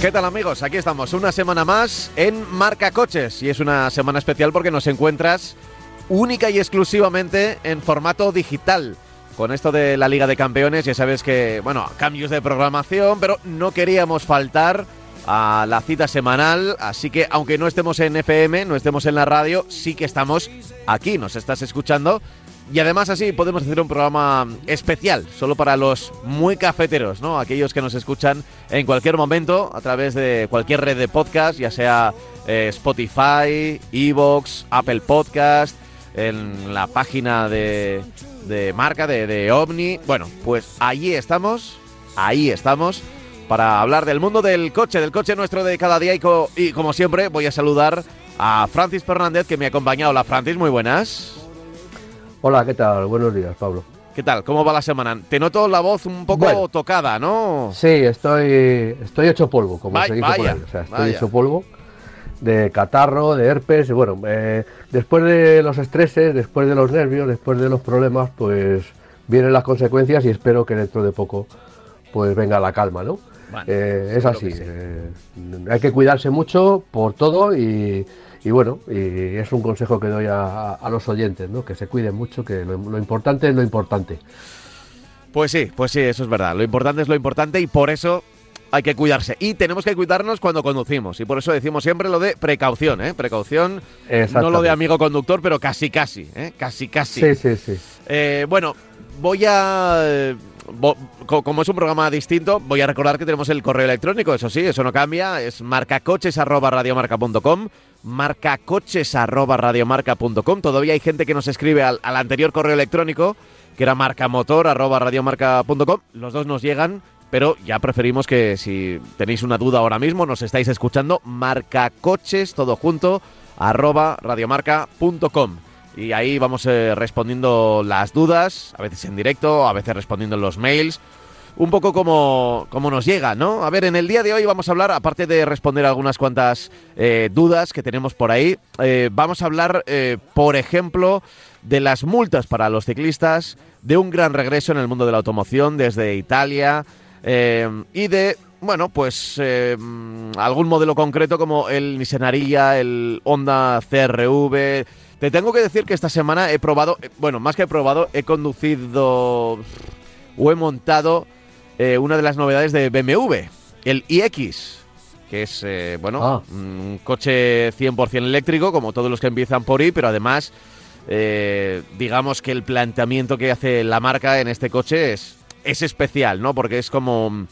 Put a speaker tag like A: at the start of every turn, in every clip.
A: ¿Qué tal amigos? Aquí estamos una semana más en Marca Coches y es una semana especial porque nos encuentras única y exclusivamente en formato digital. Con esto de la Liga de Campeones ya sabes que, bueno, cambios de programación, pero no queríamos faltar a la cita semanal, así que aunque no estemos en FM, no estemos en la radio, sí que estamos aquí, nos estás escuchando y además así podemos hacer un programa especial, solo para los muy cafeteros, ¿no? Aquellos que nos escuchan en cualquier momento a través de cualquier red de podcast, ya sea eh, Spotify, Evox, Apple Podcast, en la página de, de marca de, de Omni. Bueno, pues allí estamos, ahí estamos para hablar del mundo del coche, del coche nuestro de cada día y, y como siempre voy a saludar a Francis Fernández que me ha acompañado. Hola Francis, muy buenas.
B: Hola, ¿qué tal? Buenos días, Pablo.
A: ¿Qué tal? ¿Cómo va la semana? Te noto la voz un poco tocada, ¿no?
B: Sí, estoy, estoy hecho polvo, como se dice por ahí. O sea, estoy hecho polvo de catarro, de herpes, y bueno, eh, después de los estreses, después de los nervios, después de los problemas, pues vienen las consecuencias y espero que dentro de poco pues venga la calma, ¿no? Eh, es así, eh, hay que cuidarse mucho por todo y, y bueno, y es un consejo que doy a, los oyentes, ¿no? Que se cuiden mucho, que lo, importante es lo importante.
A: Pues sí, pues sí, eso es verdad. Lo importante es lo importante y por eso hay que cuidarse. Y tenemos que cuidarnos cuando conducimos. Y por eso decimos siempre lo de precaución, ¿eh? Precaución. No lo de amigo conductor, pero casi, casi, ¿eh? Casi, casi.
B: Sí, sí, sí.
A: Eh, bueno, voy a como es un programa distinto, voy a recordar que tenemos el correo electrónico, eso sí, eso no cambia, es marcacoches.radiomarca.com, marcacoches.radiomarca.com. Todavía hay gente que nos escribe al, anterior correo electrónico, que era marcamotor.radiomarca.com. Los dos nos llegan, pero ya preferimos que si tenéis una duda ahora mismo, nos estáis escuchando, marcacoches, todo junto, radiomarca.com y ahí vamos eh, respondiendo las dudas, a veces en directo, a veces respondiendo los mails. Un poco como, como nos llega, ¿no? A ver, en el día de hoy vamos a hablar, aparte de responder algunas cuantas eh, dudas que tenemos por ahí, eh, vamos a hablar, por ejemplo, de las multas para los ciclistas, de un gran regreso en el mundo de la automoción desde Italia y de bueno, pues algún modelo concreto como el Nissan el Honda CRV, te tengo que decir que esta semana he probado, eh, bueno, más que he probado, he conducido o he montado eh, una de las novedades de BMW, el iX, que es, eh, bueno, ah. un coche 100% eléctrico, como todos los que empiezan por I, pero además, digamos que el planteamiento que hace la marca en este coche es, es especial, ¿no? Porque es como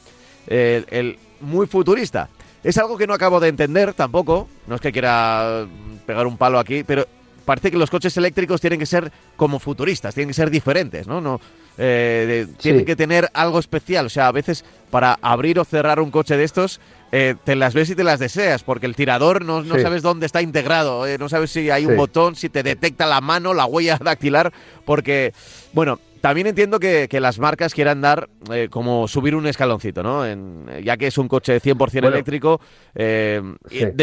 A: el, muy futurista. Es algo que no acabo de entender tampoco, no es que quiera pegar un palo aquí, pero parece que los coches eléctricos tienen que ser como futuristas, tienen que ser diferentes, ¿no? no eh, Tienen que tener algo especial. O sea, a veces para abrir o cerrar un coche de estos, eh, te las ves y te las deseas, porque el tirador no, sabes dónde está integrado, eh, no sabes si hay un botón, si te detecta la mano, la huella dactilar, porque, bueno, también entiendo que, las marcas quieran dar como subir un escaloncito, ¿no? ya que es un coche 100% eléctrico,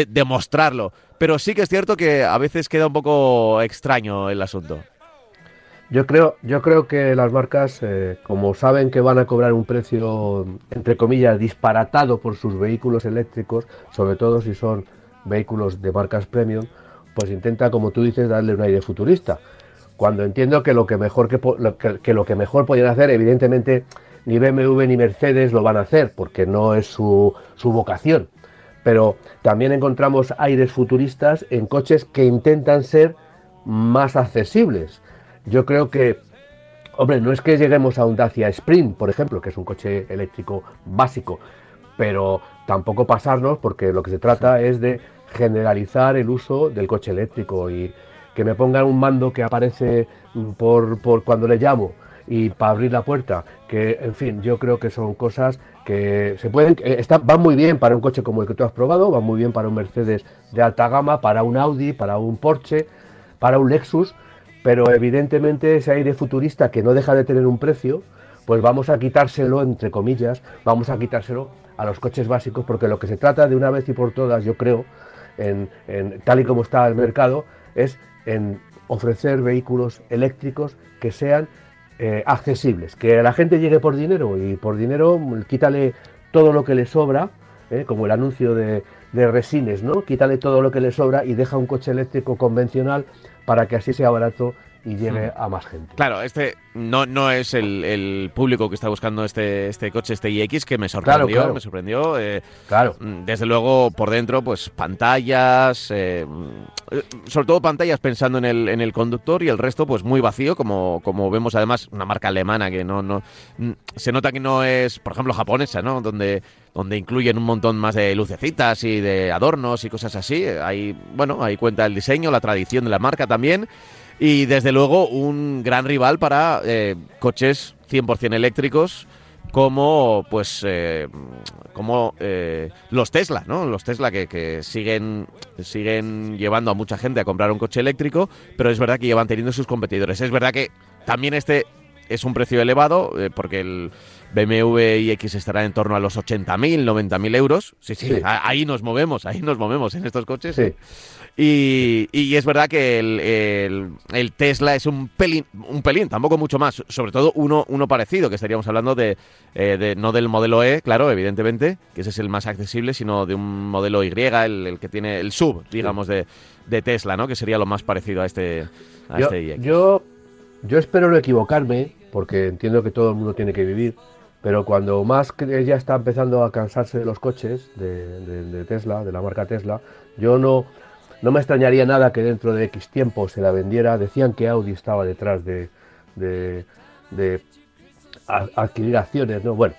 A: demostrarlo. Pero sí que es cierto que a veces queda un poco extraño el asunto.
B: Yo creo, yo creo que las marcas, eh, como saben que van a cobrar un precio, entre comillas, disparatado por sus vehículos eléctricos, sobre todo si son vehículos de marcas premium, pues intenta, como tú dices, darle un aire futurista. Cuando entiendo que lo que mejor que, que, lo que mejor podrían hacer, evidentemente, ni BMW ni Mercedes lo van a hacer, porque no es su, su vocación pero también encontramos aires futuristas en coches que intentan ser más accesibles. Yo creo que, hombre, no es que lleguemos a un Dacia Sprint, por ejemplo, que es un coche eléctrico básico, pero tampoco pasarnos porque lo que se trata es de generalizar el uso del coche eléctrico y que me pongan un mando que aparece por, por cuando le llamo y para abrir la puerta, que en fin, yo creo que son cosas que se pueden, está, van muy bien para un coche como el que tú has probado, van muy bien para un Mercedes de alta gama, para un Audi, para un Porsche, para un Lexus, pero evidentemente ese aire futurista que no deja de tener un precio, pues vamos a quitárselo, entre comillas, vamos a quitárselo a los coches básicos, porque lo que se trata de una vez y por todas, yo creo, en, tal y como está el mercado, es en ofrecer vehículos eléctricos que sean eh, accesibles, que la gente llegue por dinero y por dinero quítale todo lo que le sobra ¿eh? como el anuncio de, de Resines, ¿no? Quítale todo lo que le sobra y deja un coche eléctrico convencional para que así sea barato y llegue a más gente.
A: Claro, este no, no es el, público que está buscando este, este coche, este iX, que me sorprendió, me sorprendió. Eh,
B: claro.
A: Mm, desde luego, por dentro, pues pantallas, eh, mm, sobre todo pantallas pensando en el, en el conductor y el resto, pues muy vacío, como, como vemos además una marca alemana que no, no mm, se nota que no es, por ejemplo, japonesa, ¿no? Donde, donde incluyen un montón más de lucecitas y de adornos y cosas así. Ahí, bueno, ahí cuenta el diseño, la tradición de la marca también. Y desde luego un gran rival para eh, coches 100% eléctricos como pues eh, como eh, los Tesla, ¿no? Los Tesla que, que, siguen siguen llevando a mucha gente a comprar un coche eléctrico, pero es verdad que llevan teniendo sus competidores. Es verdad que también este es un precio elevado porque el BMW iX estará en torno a los 80.000, 90.000 euros. Sí, sí, ahí nos movemos, ahí nos movemos en estos coches. Sí. Y, es verdad que el, Tesla es un pelín, un pelín, tampoco mucho más, sobre todo uno, uno parecido, que estaríamos hablando de, eh, no del modelo E, claro, evidentemente, que ese es el más accesible, sino de un modelo Y, el, que tiene el sub, digamos, de, Tesla, ¿no? Que sería lo más parecido a este,
B: a yo, este Yo, yo espero no equivocarme, porque entiendo que todo el mundo tiene que vivir, pero cuando más ya está empezando a cansarse de los coches de Tesla, de la marca Tesla, yo no no me extrañaría nada que dentro de X tiempo se la vendiera. Decían que Audi estaba detrás de, adquirir acciones, ¿no? Bueno,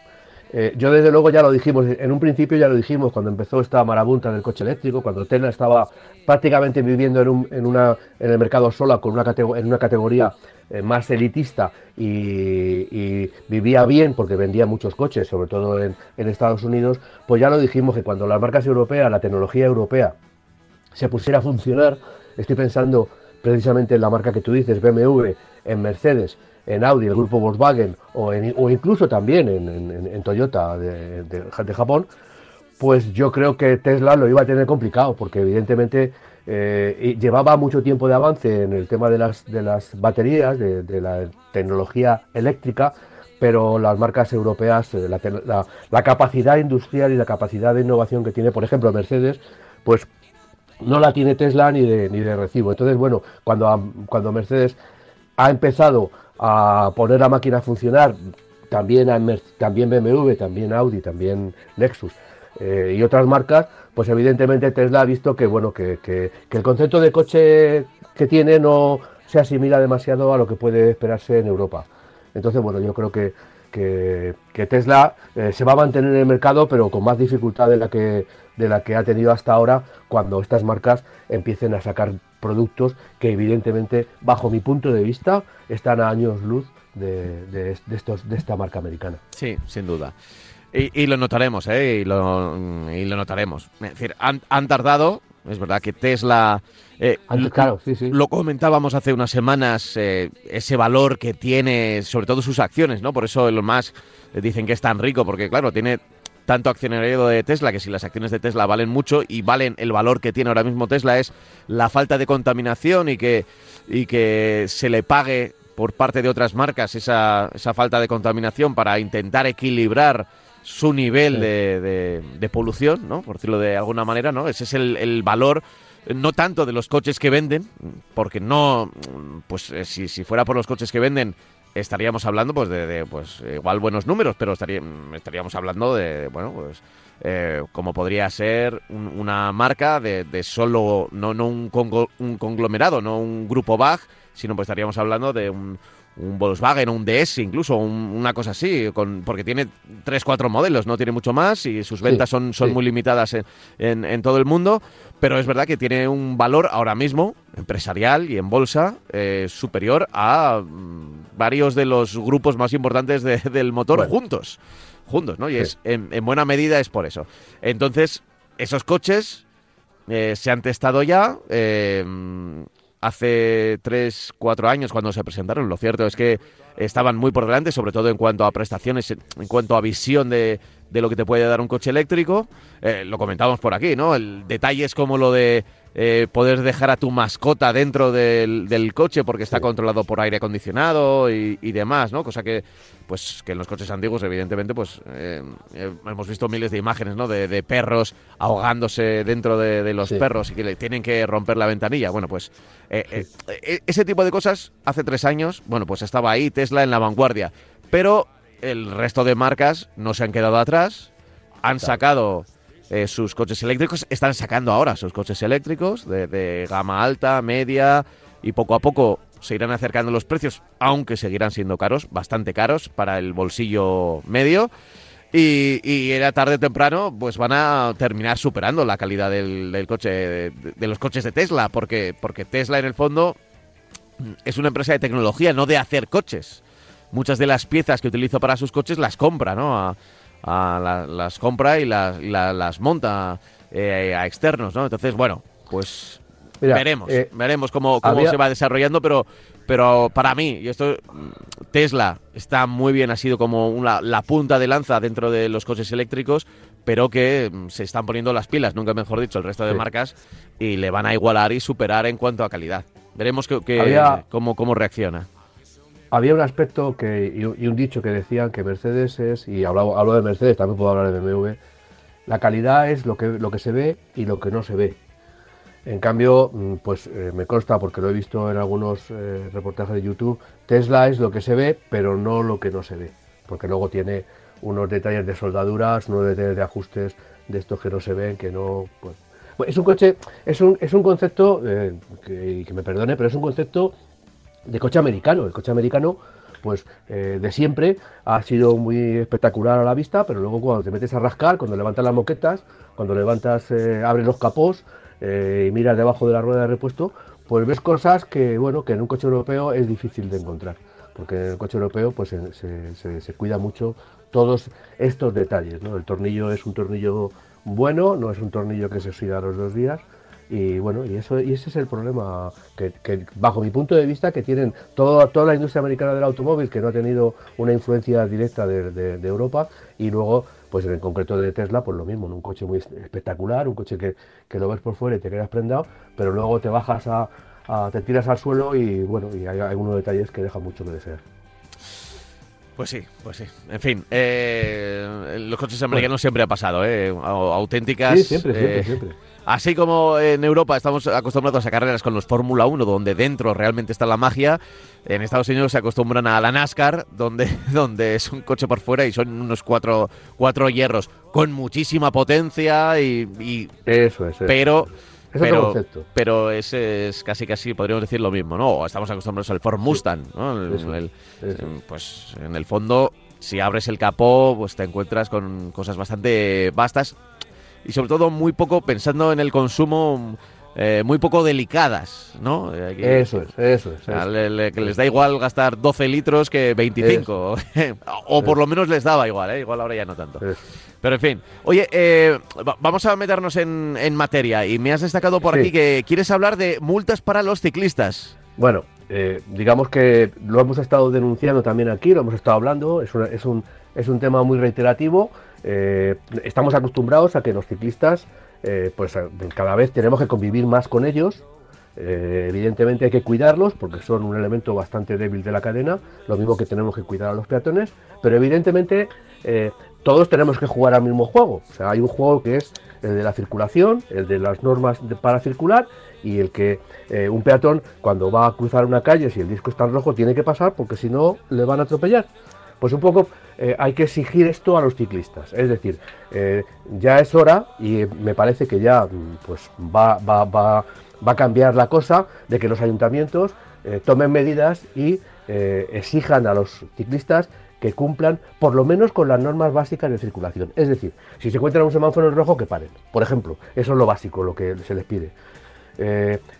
B: eh, yo desde luego ya lo dijimos, en un principio ya lo dijimos cuando empezó esta marabunta del coche eléctrico, cuando Tesla estaba prácticamente viviendo en, una, en el mercado sola con una en una categoría eh, más elitista y, vivía bien porque vendía muchos coches, sobre todo en, en Estados Unidos, pues ya lo dijimos que cuando las marcas europeas, la tecnología europea, se pusiera a funcionar, estoy pensando precisamente en la marca que tú dices, BMW, en Mercedes, en Audi, el grupo Volkswagen o, incluso también en, Toyota de, Japón, pues yo creo que Tesla lo iba a tener complicado porque evidentemente eh, llevaba mucho tiempo de avance en el tema de las, de las baterías, de, la tecnología eléctrica, pero las marcas europeas, eh, la, la, capacidad industrial y la capacidad de innovación que tiene, por ejemplo, Mercedes, pues no la tiene Tesla ni de, ni de recibo. Entonces, bueno, cuando, cuando Mercedes ha empezado a poner la máquina a funcionar, también, también BMW, también Audi, también Lexus eh, y otras marcas, pues evidentemente Tesla ha visto que, bueno, que, que, el concepto de coche que tiene no se asimila demasiado a lo que puede esperarse en Europa. Entonces, bueno, yo creo que, que, Tesla eh, se va a mantener en el mercado, pero con más dificultad de la que de la que ha tenido hasta ahora cuando estas marcas empiecen a sacar productos que evidentemente, bajo mi punto de vista, están a años luz de, estos, de esta marca americana.
A: Sí, sin duda. Y, lo notaremos, ¿eh? Y lo, y lo notaremos. Es decir, han, tardado, es verdad que Tesla...
B: Eh, claro, sí, sí.
A: Lo comentábamos hace unas semanas, eh, ese valor que tiene, sobre todo sus acciones, ¿no? Por eso los más dicen que es tan rico, porque claro, tiene tanto accionario de Tesla, que si las acciones de Tesla valen mucho y valen el valor que tiene ahora mismo Tesla es la falta de contaminación y que, y que se le pague por parte de otras marcas esa, esa falta de contaminación para intentar equilibrar su nivel de, de, polución, ¿no? Por decirlo de alguna manera, ¿no? Ese es el, el valor no tanto de los coches que venden, porque no, pues eh, si, si fuera por los coches que venden, estaríamos hablando pues de, pues igual buenos números, pero estaríamos hablando de, bueno, pues eh, como podría ser una marca de, solo, no, no un, un, conglomerado, no un grupo BAG, sino pues estaríamos hablando de un, un Volkswagen o un DS, incluso una cosa así, con, porque tiene tres, cuatro modelos, no tiene mucho más y sus ventas son, son muy limitadas en, en, todo el mundo, pero es verdad que tiene un valor ahora mismo empresarial y en bolsa eh, superior a mm, varios de los grupos más importantes del motor juntos, juntos, ¿no? Y es en, buena medida es por eso. Entonces, esos coches eh, se han testado ya. Eh, hace 3, 4 años cuando se presentaron. Lo cierto es que estaban muy por delante, sobre todo en cuanto a prestaciones, en cuanto a visión de, de lo que te puede dar un coche eléctrico. Eh, lo comentábamos por aquí, ¿no? El detalle es como lo de eh, poder dejar a tu mascota dentro del, coche porque está controlado por aire acondicionado y, demás, ¿no? Cosa que, pues, que en los coches antiguos, evidentemente, pues eh, eh, hemos visto miles de imágenes, ¿no? De, perros ahogándose dentro de, los perros y que le tienen que romper la ventanilla. Bueno, pues ese tipo de cosas hace tres años, bueno, pues estaba ahí Tesla en la vanguardia. Pero el resto de marcas no se han quedado atrás, han sacado eh, sus coches eléctricos. Están sacando ahora sus coches eléctricos de, gama alta, media y poco a poco se irán acercando los precios, aunque seguirán siendo caros, bastante caros para el bolsillo medio. Y, era tarde o temprano, pues van a terminar superando la calidad del, coche, de, los coches de Tesla, porque, porque Tesla en el fondo es una empresa de tecnología, no de hacer coches. Muchas de las piezas que utilizo para sus coches las compra, ¿no? las compra y las, las monta eh, a externos, ¿no? Entonces, bueno, pues veremos, eh, veremos cómo, cómo se va desarrollando, pero, pero para mí, y esto Tesla está muy bien, ha sido como una, la punta de lanza dentro de los coches eléctricos, pero que mm, se están poniendo las pilas, nunca mejor dicho, el resto de marcas, y le van a igualar y superar en cuanto a calidad. Veremos que, cómo, cómo reacciona
B: había un aspecto que, y, un dicho que decían que Mercedes es, y hablo, hablo de Mercedes, también puedo hablar de BMW, la calidad es lo que, lo que se ve y lo que no se ve. En cambio, mm, pues eh, me consta, porque lo he visto en algunos eh, reportajes de YouTube, Tesla es lo que se ve, pero no lo que no se ve. Porque luego tiene unos detalles de soldaduras, unos detalles de ajustes de estos que no se ven, que no... Pues, pues es un coche, es un, es un concepto, eh, que, que me perdone, pero es un concepto de coche americano. El coche americano, pues eh, de siempre ha sido muy espectacular a la vista, pero luego cuando te metes a rascar, cuando levantas las moquetas, cuando levantas, abres los capós eh, y miras debajo de la rueda de repuesto, pues ves cosas que, bueno, que en un coche europeo es difícil de encontrar. Porque en el coche europeo pues se, se cuida mucho todos estos detalles. ¿no? El tornillo es un tornillo bueno, no es un tornillo que se oxida a los dos días, y bueno, y eso y ese es el problema que, bajo mi punto de vista que tienen toda, toda la industria americana del automóvil que no ha tenido una influencia directa de, Europa y luego pues en el concreto de Tesla pues lo mismo, un coche muy espectacular, un coche que, lo ves por fuera y te quedas prendado, pero luego te bajas a, te tiras al suelo y bueno, y hay algunos detalles que dejan mucho que desear.
A: Pues sí, pues sí. En fin, eh, los coches americanos siempre ha pasado, ¿eh? Auténticas.
B: Sí, siempre, siempre, eh, siempre.
A: Así como en Europa estamos acostumbrados a carreras con los Fórmula 1, donde dentro realmente está la magia, en Estados Unidos se acostumbran a la NASCAR, donde, donde es un coche por fuera y son unos cuatro, cuatro hierros con muchísima potencia y...
B: eso es.
A: Pero... pero, pero ese es casi casi podríamos decir lo mismo, ¿no? Estamos acostumbrados al Ford Mustang, ¿no? pues en el fondo, si abres el capó, pues te encuentras con cosas bastante vastas y sobre todo muy poco pensando en el consumo. Eh, muy poco delicadas, ¿no?
B: eso es, eso es.
A: que les da igual gastar 12 litros que 25. o por lo menos les daba igual, ¿eh? Igual ahora ya no tanto. Pero en fin. Oye, eh, vamos a meternos en, materia. Y me has destacado por aquí que quieres hablar de multas para los ciclistas.
B: Bueno, digamos que lo hemos estado denunciando también aquí, lo hemos estado hablando. Es, es, un, es un tema muy reiterativo. Eh, estamos acostumbrados a que los ciclistas, eh, pues cada vez tenemos que convivir más con ellos. Eh, evidentemente hay que cuidarlos porque son un elemento bastante débil de la cadena, lo mismo que tenemos que cuidar a los peatones, pero evidentemente todos tenemos que jugar al mismo juego. O sea, hay un juego que es el de la circulación, el de las normas para circular y el que un peatón cuando va a cruzar una calle, si el disco está en rojo, tiene que pasar porque si no le van a atropellar. Pues un poco eh, hay que exigir esto a los ciclistas. Es decir, eh, ya es hora y me parece que ya mm, pues, va, va, va, va a cambiar la cosa de que los ayuntamientos eh, tomen medidas y exijan a los ciclistas que cumplan por lo menos con las normas básicas de circulación. Es decir, si se encuentran un semáforo en rojo, que paren. Por ejemplo, eso es lo básico, lo que se les pide.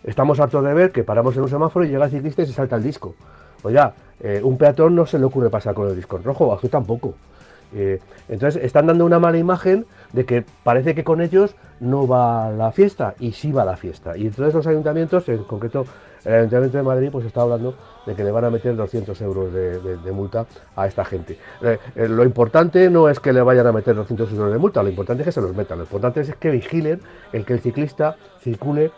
B: estamos hartos de ver que paramos en un semáforo y llega el ciclista y se salta el disco. Oiga, eh, un peatón no se le ocurre pasar con el disco rojo, a tampoco. Eh, entonces están dando una mala imagen de que parece que con ellos no va la fiesta y sí va la fiesta. Y entonces los ayuntamientos, en concreto el Ayuntamiento de Madrid, pues está hablando de que le van a meter 200 euros de, multa a esta gente. Eh, lo importante no es que le vayan a meter 200 euros de multa, lo importante es que se los metan. Lo importante es que vigilen el que el ciclista circule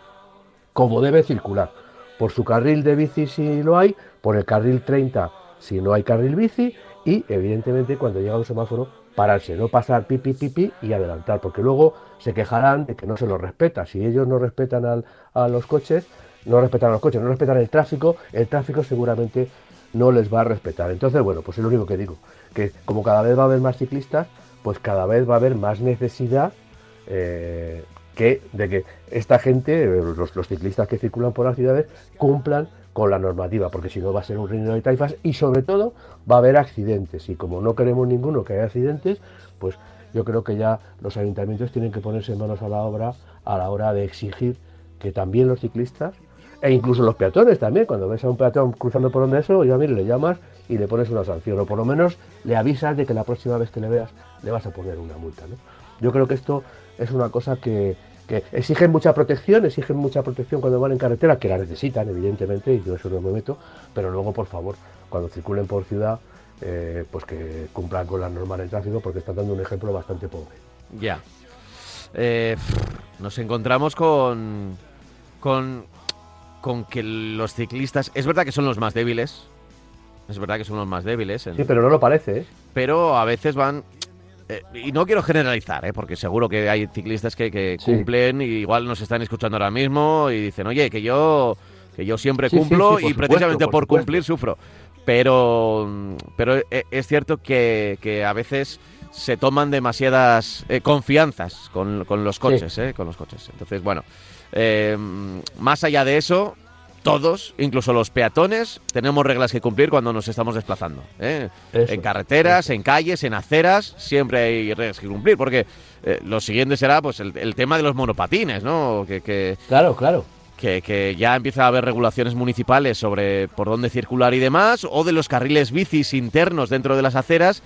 B: como debe circular. Por su carril de bici si lo hay, por el carril 30 si no hay carril bici y evidentemente cuando llega un semáforo pararse, no pasar pipi pipi y adelantar, porque luego se quejarán de que no se los respeta. Si ellos no respetan a los coches, no respetan a los coches, no respetan el tráfico, el tráfico seguramente no les va a respetar. Entonces, bueno, pues es lo único que digo, que como cada vez va a haber más ciclistas, pues cada vez va a haber más necesidad eh, que, de que esta gente, los, los, ciclistas que circulan por las ciudades, cumplan con la normativa, porque si no va a ser un reino de taifas y sobre todo va a haber accidentes. Y como no queremos ninguno que haya accidentes, pues yo creo que ya los ayuntamientos tienen que ponerse manos a la obra a la hora de exigir que también los ciclistas e incluso los peatones también, cuando ves a un peatón cruzando por donde eso, ya mire, le llamas y le pones una sanción, o por lo menos le avisas de que la próxima vez que le veas le vas a poner una multa. ¿no? Yo creo que esto es una cosa que, que exigen mucha protección, exigen mucha protección cuando van en carretera, que la necesitan, evidentemente, y yo eso no me meto, pero luego, por favor, cuando circulen por ciudad, eh, pues que cumplan con las normas del tráfico, porque están dando un ejemplo bastante pobre.
A: Ya. Eh, nos encontramos con, con con que los ciclistas, es verdad que son los más débiles, es verdad que son los más débiles.
B: Sí, pero no lo parece, ¿eh?
A: Pero a veces van... Eh, y no quiero generalizar, ¿eh? porque seguro que hay ciclistas que, cumplen y igual nos están escuchando ahora mismo y dicen, oye, que yo, que yo siempre cumplo y precisamente por, cumplir sufro. Pero, pero eh, es cierto que, que a veces se toman demasiadas eh, confianzas con, con, los coches, eh, con los coches. Entonces, bueno, más allá de eso, todos, incluso los peatones, tenemos reglas que cumplir cuando nos estamos desplazando. ¿eh? en carreteras, en calles, en aceras, siempre hay reglas que cumplir, porque eh, lo siguiente será pues el, tema de los monopatines, ¿no? Que,
B: claro, claro.
A: Que, que, ya empieza a haber regulaciones municipales sobre por dónde circular y demás, o de los carriles bicis internos dentro de las aceras,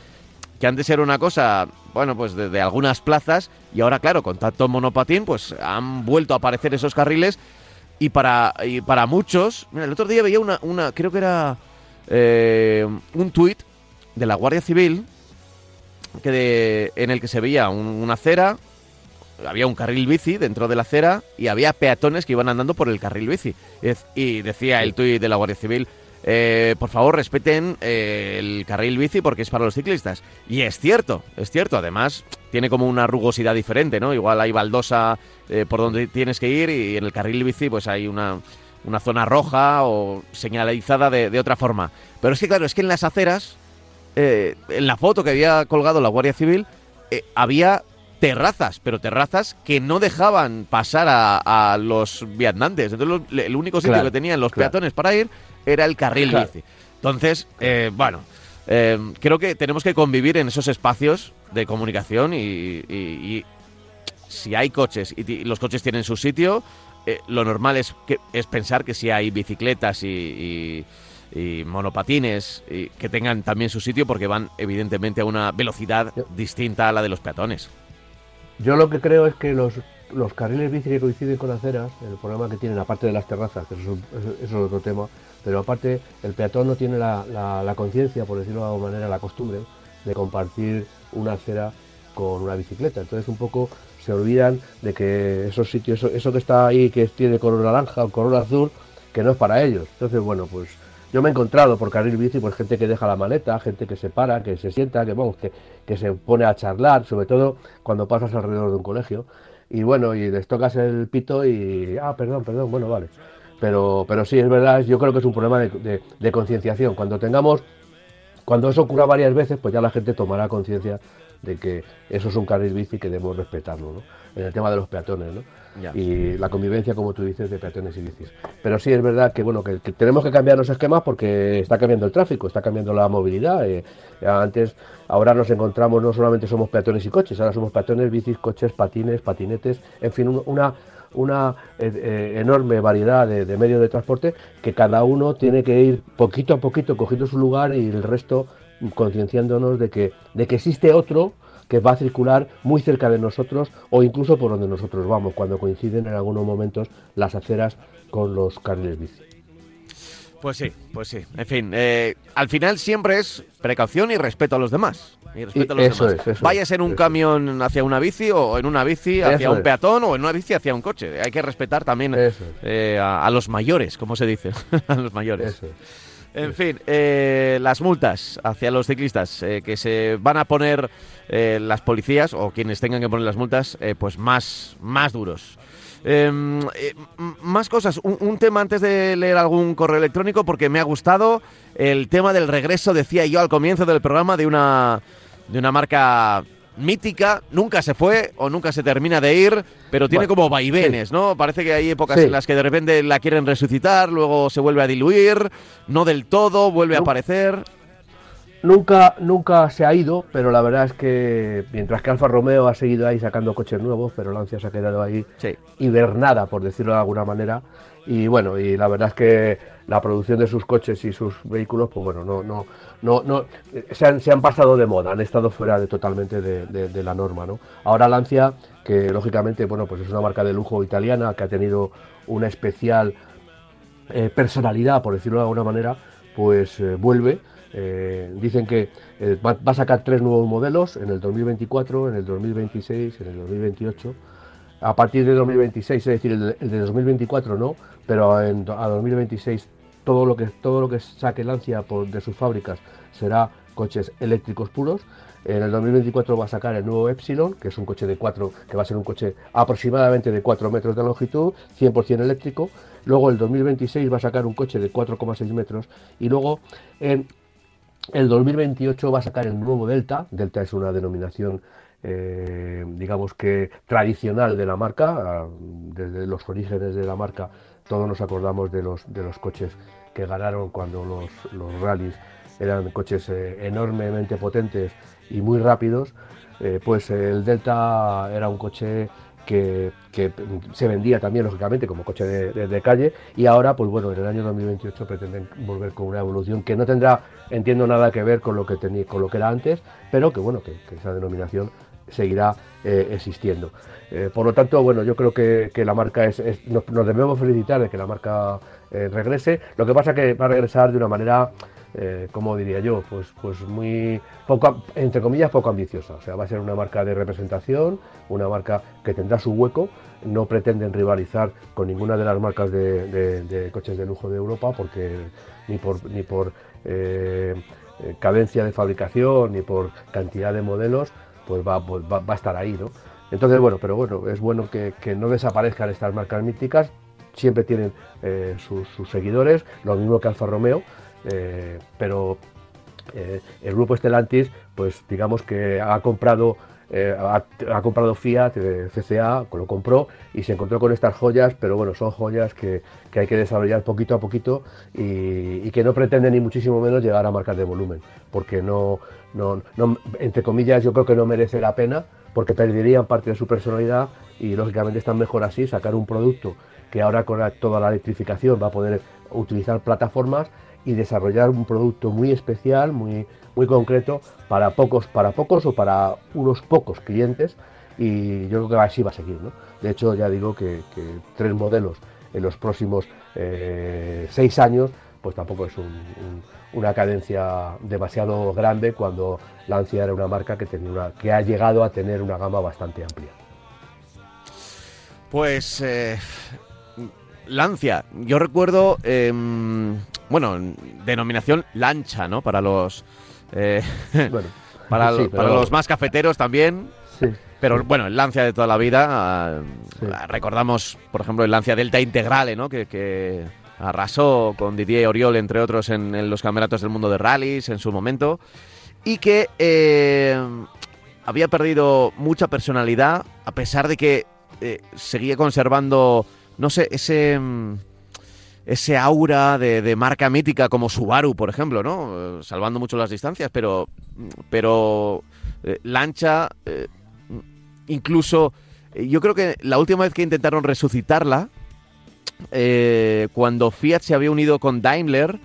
A: que antes era una cosa, bueno, pues de, algunas plazas, y ahora, claro, con tanto monopatín, pues han vuelto a aparecer esos carriles, y para, y para muchos, mira, el otro día veía una, una creo que era eh, un tuit de la Guardia Civil, que de, en el que se veía una acera, había un carril bici dentro de la acera, y había peatones que iban andando por el carril bici. Y decía el tuit de la Guardia Civil, eh, por favor respeten eh, el carril bici porque es para los ciclistas. Y es cierto, es cierto. Además, tiene como una rugosidad diferente, ¿no? Igual hay baldosa eh, por donde tienes que ir y en el carril bici pues hay una, una zona roja o señalizada de, de, otra forma. Pero es que claro, es que en las aceras, en la foto que había colgado la Guardia Civil, había terrazas, pero terrazas que no dejaban pasar a, los viandantes. Entonces el único sitio que tenían los peatones para ir era el carril bici. Entonces, eh, bueno, eh, creo que tenemos que convivir en esos espacios de comunicación y, si hay coches y, los coches tienen su sitio, eh, lo normal es, que, es pensar que si hay bicicletas y, monopatines que tengan también su sitio porque van evidentemente a una velocidad distinta a la de los peatones.
B: Yo lo que creo es que los, los carriles bici que coinciden con aceras, el problema que tienen, aparte de las terrazas, que eso, es otro tema, pero aparte el peatón no tiene la, conciencia, por decirlo de alguna manera, la costumbre de compartir una acera con una bicicleta. Entonces un poco se olvidan de que esos sitios, eso, que está ahí, que tiene color naranja o color azul, que no es para ellos. Entonces, bueno, pues yo me he encontrado por carril bici pues gente que deja la maleta, gente que se para, que se sienta, que, vamos, que se pone a charlar, sobre todo cuando pasas alrededor de un colegio. Y bueno, y les tocas el pito y, ah, perdón, perdón, bueno, vale. Pero, pero sí, es verdad, yo creo que es un problema de, concienciación. Cuando tengamos, cuando eso ocurra varias veces, pues ya la gente tomará conciencia de que eso es un carril bici que debemos respetarlo, ¿no? En el tema de los peatones, ¿no? Y la convivencia, como tú dices, de peatones y bicis. Pero sí es verdad que bueno que, tenemos que cambiar los esquemas porque está cambiando el tráfico, está cambiando la movilidad. Eh, antes, ahora nos encontramos, no solamente somos peatones y coches, ahora somos peatones, bicis, coches, patines, patinetes, en fin, una una eh, eh, enorme variedad de, medios de transporte que cada uno tiene que ir poquito a poquito cogiendo su lugar y el resto concienciándonos de que, de que existe otro que va a circular muy cerca de nosotros o incluso por donde nosotros vamos, cuando coinciden en algunos momentos las aceras con los carriles bici.
A: Pues sí, pues sí. En fin, eh, al final siempre es precaución y respeto a los demás. Y respeto a los
B: eso
A: demás.
B: es, eso
A: Vayas en un
B: eso
A: camión hacia una bici o en una bici hacia
B: Eso
A: un
B: es.
A: peatón o en una bici hacia un coche. Hay que respetar también eh, a, a los mayores, como se dice, a los mayores. En fin, eh, las multas hacia los ciclistas eh, que se van a poner eh, las policías o quienes tengan que poner las multas, eh, pues más, más duros. Em, eh, más cosas. Un, un tema antes de leer algún correo electrónico porque me ha gustado el tema del regreso, decía yo al comienzo del programa, de una, de una marca mítica. Nunca se fue o nunca se termina de ir, pero tiene
B: Bueno,
A: como vaivenes, ¿no? Parece que hay épocas
B: Sí.
A: en las que de repente la quieren resucitar, luego se vuelve a diluir, no del todo, vuelve a aparecer.
B: Nunca, nunca se ha ido, pero la verdad es que mientras que Alfa Romeo ha seguido ahí sacando coches nuevos, pero Lancia se ha quedado ahí
A: Sí.
B: hibernada, por decirlo de alguna manera. Y bueno, y la verdad es que la producción de sus coches y sus vehículos, pues bueno, no, no, no, no se, han, se han pasado de moda, han estado fuera de totalmente de, de- de la norma, ¿no? Ahora Lancia, que lógicamente, bueno, pues es una marca de lujo italiana que ha tenido una especial eh, personalidad, por decirlo de alguna manera, pues eh, vuelve. Eh, dicen que eh, va, a sacar tres nuevos modelos en el 2024, en el 2026, en el 2028. A partir de 2026, es decir, el de, el de 2024 no, pero en, a 2026 todo lo que todo lo que saque Lancia por, de sus fábricas será coches eléctricos puros. En el 2024 va a sacar el nuevo Epsilon, que es un coche de 4, que va a ser un coche aproximadamente de 4 metros de longitud, 100% eléctrico. Luego el 2026 va a sacar un coche de 4,6 metros. Y luego en el 2028 va a sacar el nuevo Delta. Delta es una denominación, eh, digamos que tradicional de la marca. ah, Desde los orígenes de la marca, todos nos acordamos de los, de los coches que ganaron cuando los, los rallies eran coches eh, enormemente potentes y muy rápidos. Eh, pues el Delta era un coche que, se vendía también, lógicamente, como coche de, calle. Y ahora, pues bueno, en el año 2028 pretenden volver con una evolución que no tendrá, entiendo, nada que ver con lo que, tenía, con lo que era antes, pero que bueno, que, esa denominación seguirá eh, existiendo. Eh, por lo tanto, bueno, yo creo que, que la marca es, nos debemos felicitar de que la marca eh, regrese. Lo que pasa es que va a regresar de una manera, eh, como diría yo, pues, pues muy poco, entre comillas, poco ambiciosa. O sea, va a ser una marca de representación, una marca que tendrá su hueco. No pretenden rivalizar con ninguna de las marcas de, coches de lujo de Europa, porque ni por ni por eh, eh, cadencia de fabricación ni por cantidad de modelos, pues va, pues va, va a estar ahí, ¿no? Entonces, bueno, pero bueno, es bueno que, no desaparezcan estas marcas míticas, siempre tienen eh, sus seguidores, lo mismo que Alfa Romeo, eh, pero eh, el grupo Stellantis, pues digamos que ha comprado, eh, ha, comprado Fiat, CCA, lo compró y se encontró con estas joyas, pero bueno, son joyas que, que hay que desarrollar poquito a poquito y, que no pretenden ni muchísimo menos llegar a marcas de volumen, porque no, no, entre comillas, yo creo que no merece la pena, porque perderían parte de su personalidad y lógicamente están mejor así, sacar un producto que ahora con toda la electrificación va a poder utilizar plataformas y desarrollar un producto muy especial, muy, muy concreto para pocos, para pocos o para unos pocos clientes y yo creo que así va a seguir. ¿no? De hecho, ya digo que, tres modelos en los próximos eh, seis años, pues tampoco es un- un- una cadencia demasiado grande cuando Lancia era una marca que, tenía una, que ha llegado a tener una gama bastante amplia.
A: Pues eh, Lancia, yo recuerdo, em, bueno, denominación lancha, ¿no? Para los eh,
B: Bueno,
A: para,
B: sí, pero-
A: los más cafeteros también.
B: sí,
A: Pero bueno, el Lancia de toda la vida. ah,
B: Sí.
A: ah, Recordamos, por ejemplo, el Lancia Delta Integrale, ¿no? Que, que arrasó con Didier Oriol, entre otros, en, en los campeonatos del mundo de rallies en su momento. Y que eh, había perdido mucha personalidad, a pesar de que eh, seguía conservando, no sé, ese. mm, Ese aura de, de marca mítica como Subaru, por ejemplo, ¿no? Eh, Salvando mucho las distancias, pero. Pero. eh, Lancha. eh, incluso eh, yo creo que la última vez que intentaron resucitarla, eh, cuando Fiat se había unido con Daimler,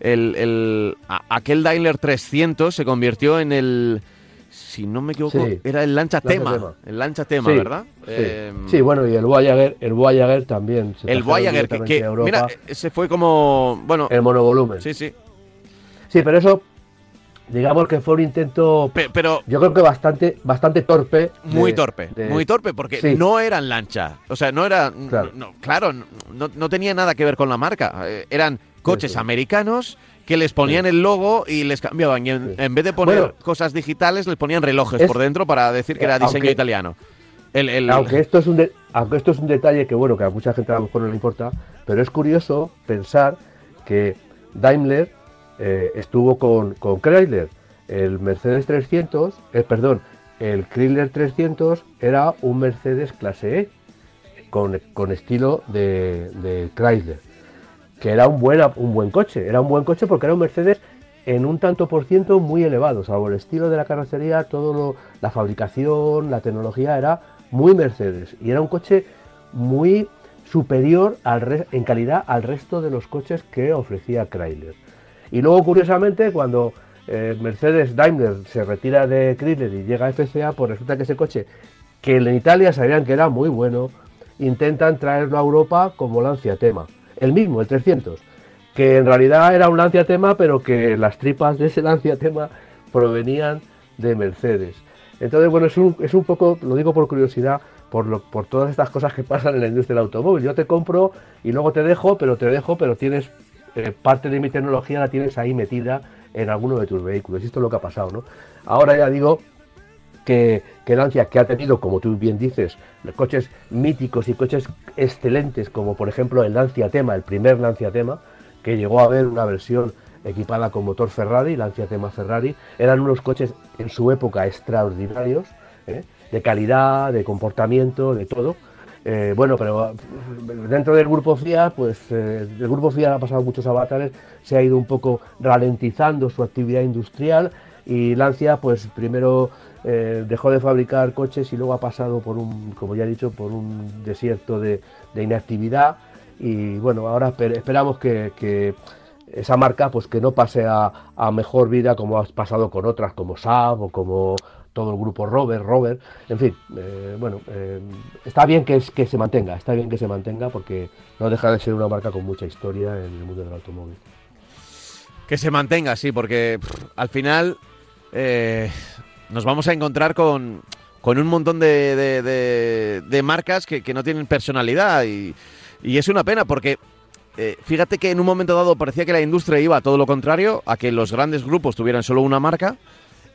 A: el, el- aquel Daimler 300 se convirtió en el si no me equivoco, era el Lancha, Tema, El Lancha Tema, ¿verdad?
B: Em, sí. bueno, y el Voyager, el Voyager también.
A: el Voyager, que, mira, ese fue como, bueno...
B: El monovolumen.
A: Sí, sí.
B: Sí, pero eso, digamos que fue un intento,
A: pero,
B: yo creo que bastante, bastante torpe.
A: Muy torpe, muy torpe, porque no eran lancha. O sea, no era, claro, no, no, tenía nada que ver con la marca. Eh, eran coches americanos que les ponían el logo y les cambiaban. Y en, vez de poner cosas digitales, les ponían relojes por dentro para decir que era diseño italiano.
B: Aunque, esto es un aunque esto es un detalle que, bueno, que a mucha gente a lo mejor no le importa, pero es curioso pensar que Daimler eh, estuvo con, con Chrysler. El Mercedes 300, eh, perdón, el Chrysler 300 era un Mercedes clase E, con, estilo de, de Chrysler que era un buen, un buen coche. Era un buen coche porque era un Mercedes en un tanto por ciento muy elevado, salvo el estilo de la carrocería, todo lo, la fabricación, la tecnología era muy Mercedes y era un coche muy superior al en calidad al resto de los coches que ofrecía Chrysler. Y luego, curiosamente, cuando eh, Mercedes Daimler se retira de Chrysler y llega a FCA, pues resulta que ese coche, que en Italia sabían que era muy bueno, intentan traerlo a Europa como Lancia Tema el mismo, el 300, que en realidad era un Lancia Tema, pero que las tripas de ese Lancia Tema provenían de Mercedes. Entonces, bueno, es un, es un poco, lo digo por curiosidad, por, lo, por todas estas cosas que pasan en la industria del automóvil. Yo te compro y luego te dejo, pero te dejo, pero tienes eh, parte de mi tecnología la tienes ahí metida en alguno de tus vehículos. Y esto es lo que ha pasado, ¿no? Ahora ya digo que, Lancia, que ha tenido, como tú bien dices, coches míticos y coches excelentes, como por ejemplo el Lancia Tema, el primer Lancia Tema, que llegó a haber una versión equipada con motor Ferrari, Lancia Tema Ferrari, eran unos coches en su época extraordinarios, ¿eh? de calidad, de comportamiento, de todo. Eh, bueno, pero dentro del grupo Fiat, pues eh, el grupo Fiat ha pasado muchos avatares, se ha ido un poco ralentizando su actividad industrial y Lancia, pues primero eh, dejó de fabricar coches y luego ha pasado por un, como ya he dicho, por un desierto de, inactividad y bueno, ahora esperamos que, esa marca pues que no pase a, mejor vida como ha pasado con otras como Saab o como todo el grupo Robert, Robert, en fin, eh, bueno, eh, está bien que, se mantenga, está bien que se mantenga porque no deja de ser una marca con mucha historia en el mundo del automóvil.
A: Que se mantenga, sí, porque al final nos vamos a encontrar con, un montón de, de, marcas que, no tienen personalidad y, es una pena porque eh, fíjate que en un momento dado parecía que la industria iba a todo lo contrario, a que los grandes grupos tuvieran solo una marca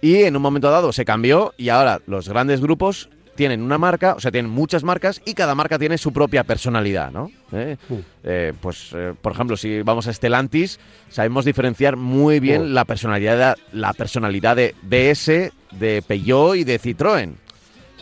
A: y en un momento dado se cambió y ahora los grandes grupos tienen una marca, o sea, tienen muchas marcas y cada marca tiene su propia personalidad, ¿no? ¿Eh? Eh, pues, eh, por ejemplo, si vamos a Stellantis, sabemos diferenciar muy bien la personalidad, la personalidad de DS, de Peugeot y de Citroën.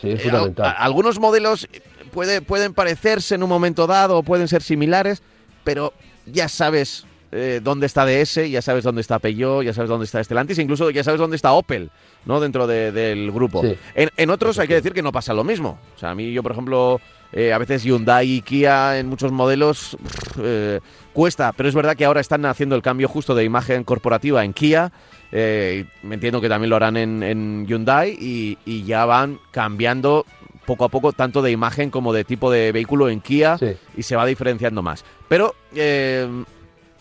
B: Sí, es fundamental.
A: algunos modelos puede, pueden parecerse en un momento dado o pueden ser similares, pero ya sabes eh, dónde está DS, ya sabes dónde está Peugeot, ya sabes dónde está Stellantis, incluso ya sabes dónde está Opel, ¿no? Dentro del grupo. En, otros hay que decir que no pasa lo mismo. O sea, a mí yo, por ejemplo, eh, a veces Hyundai y Kia en muchos modelos eh, cuesta, pero es verdad que ahora están haciendo el cambio justo de imagen corporativa en Kia. Me entiendo que también lo harán en, Hyundai y, ya van cambiando poco a poco tanto de imagen como de tipo de vehículo en Kia y se va diferenciando más. Pero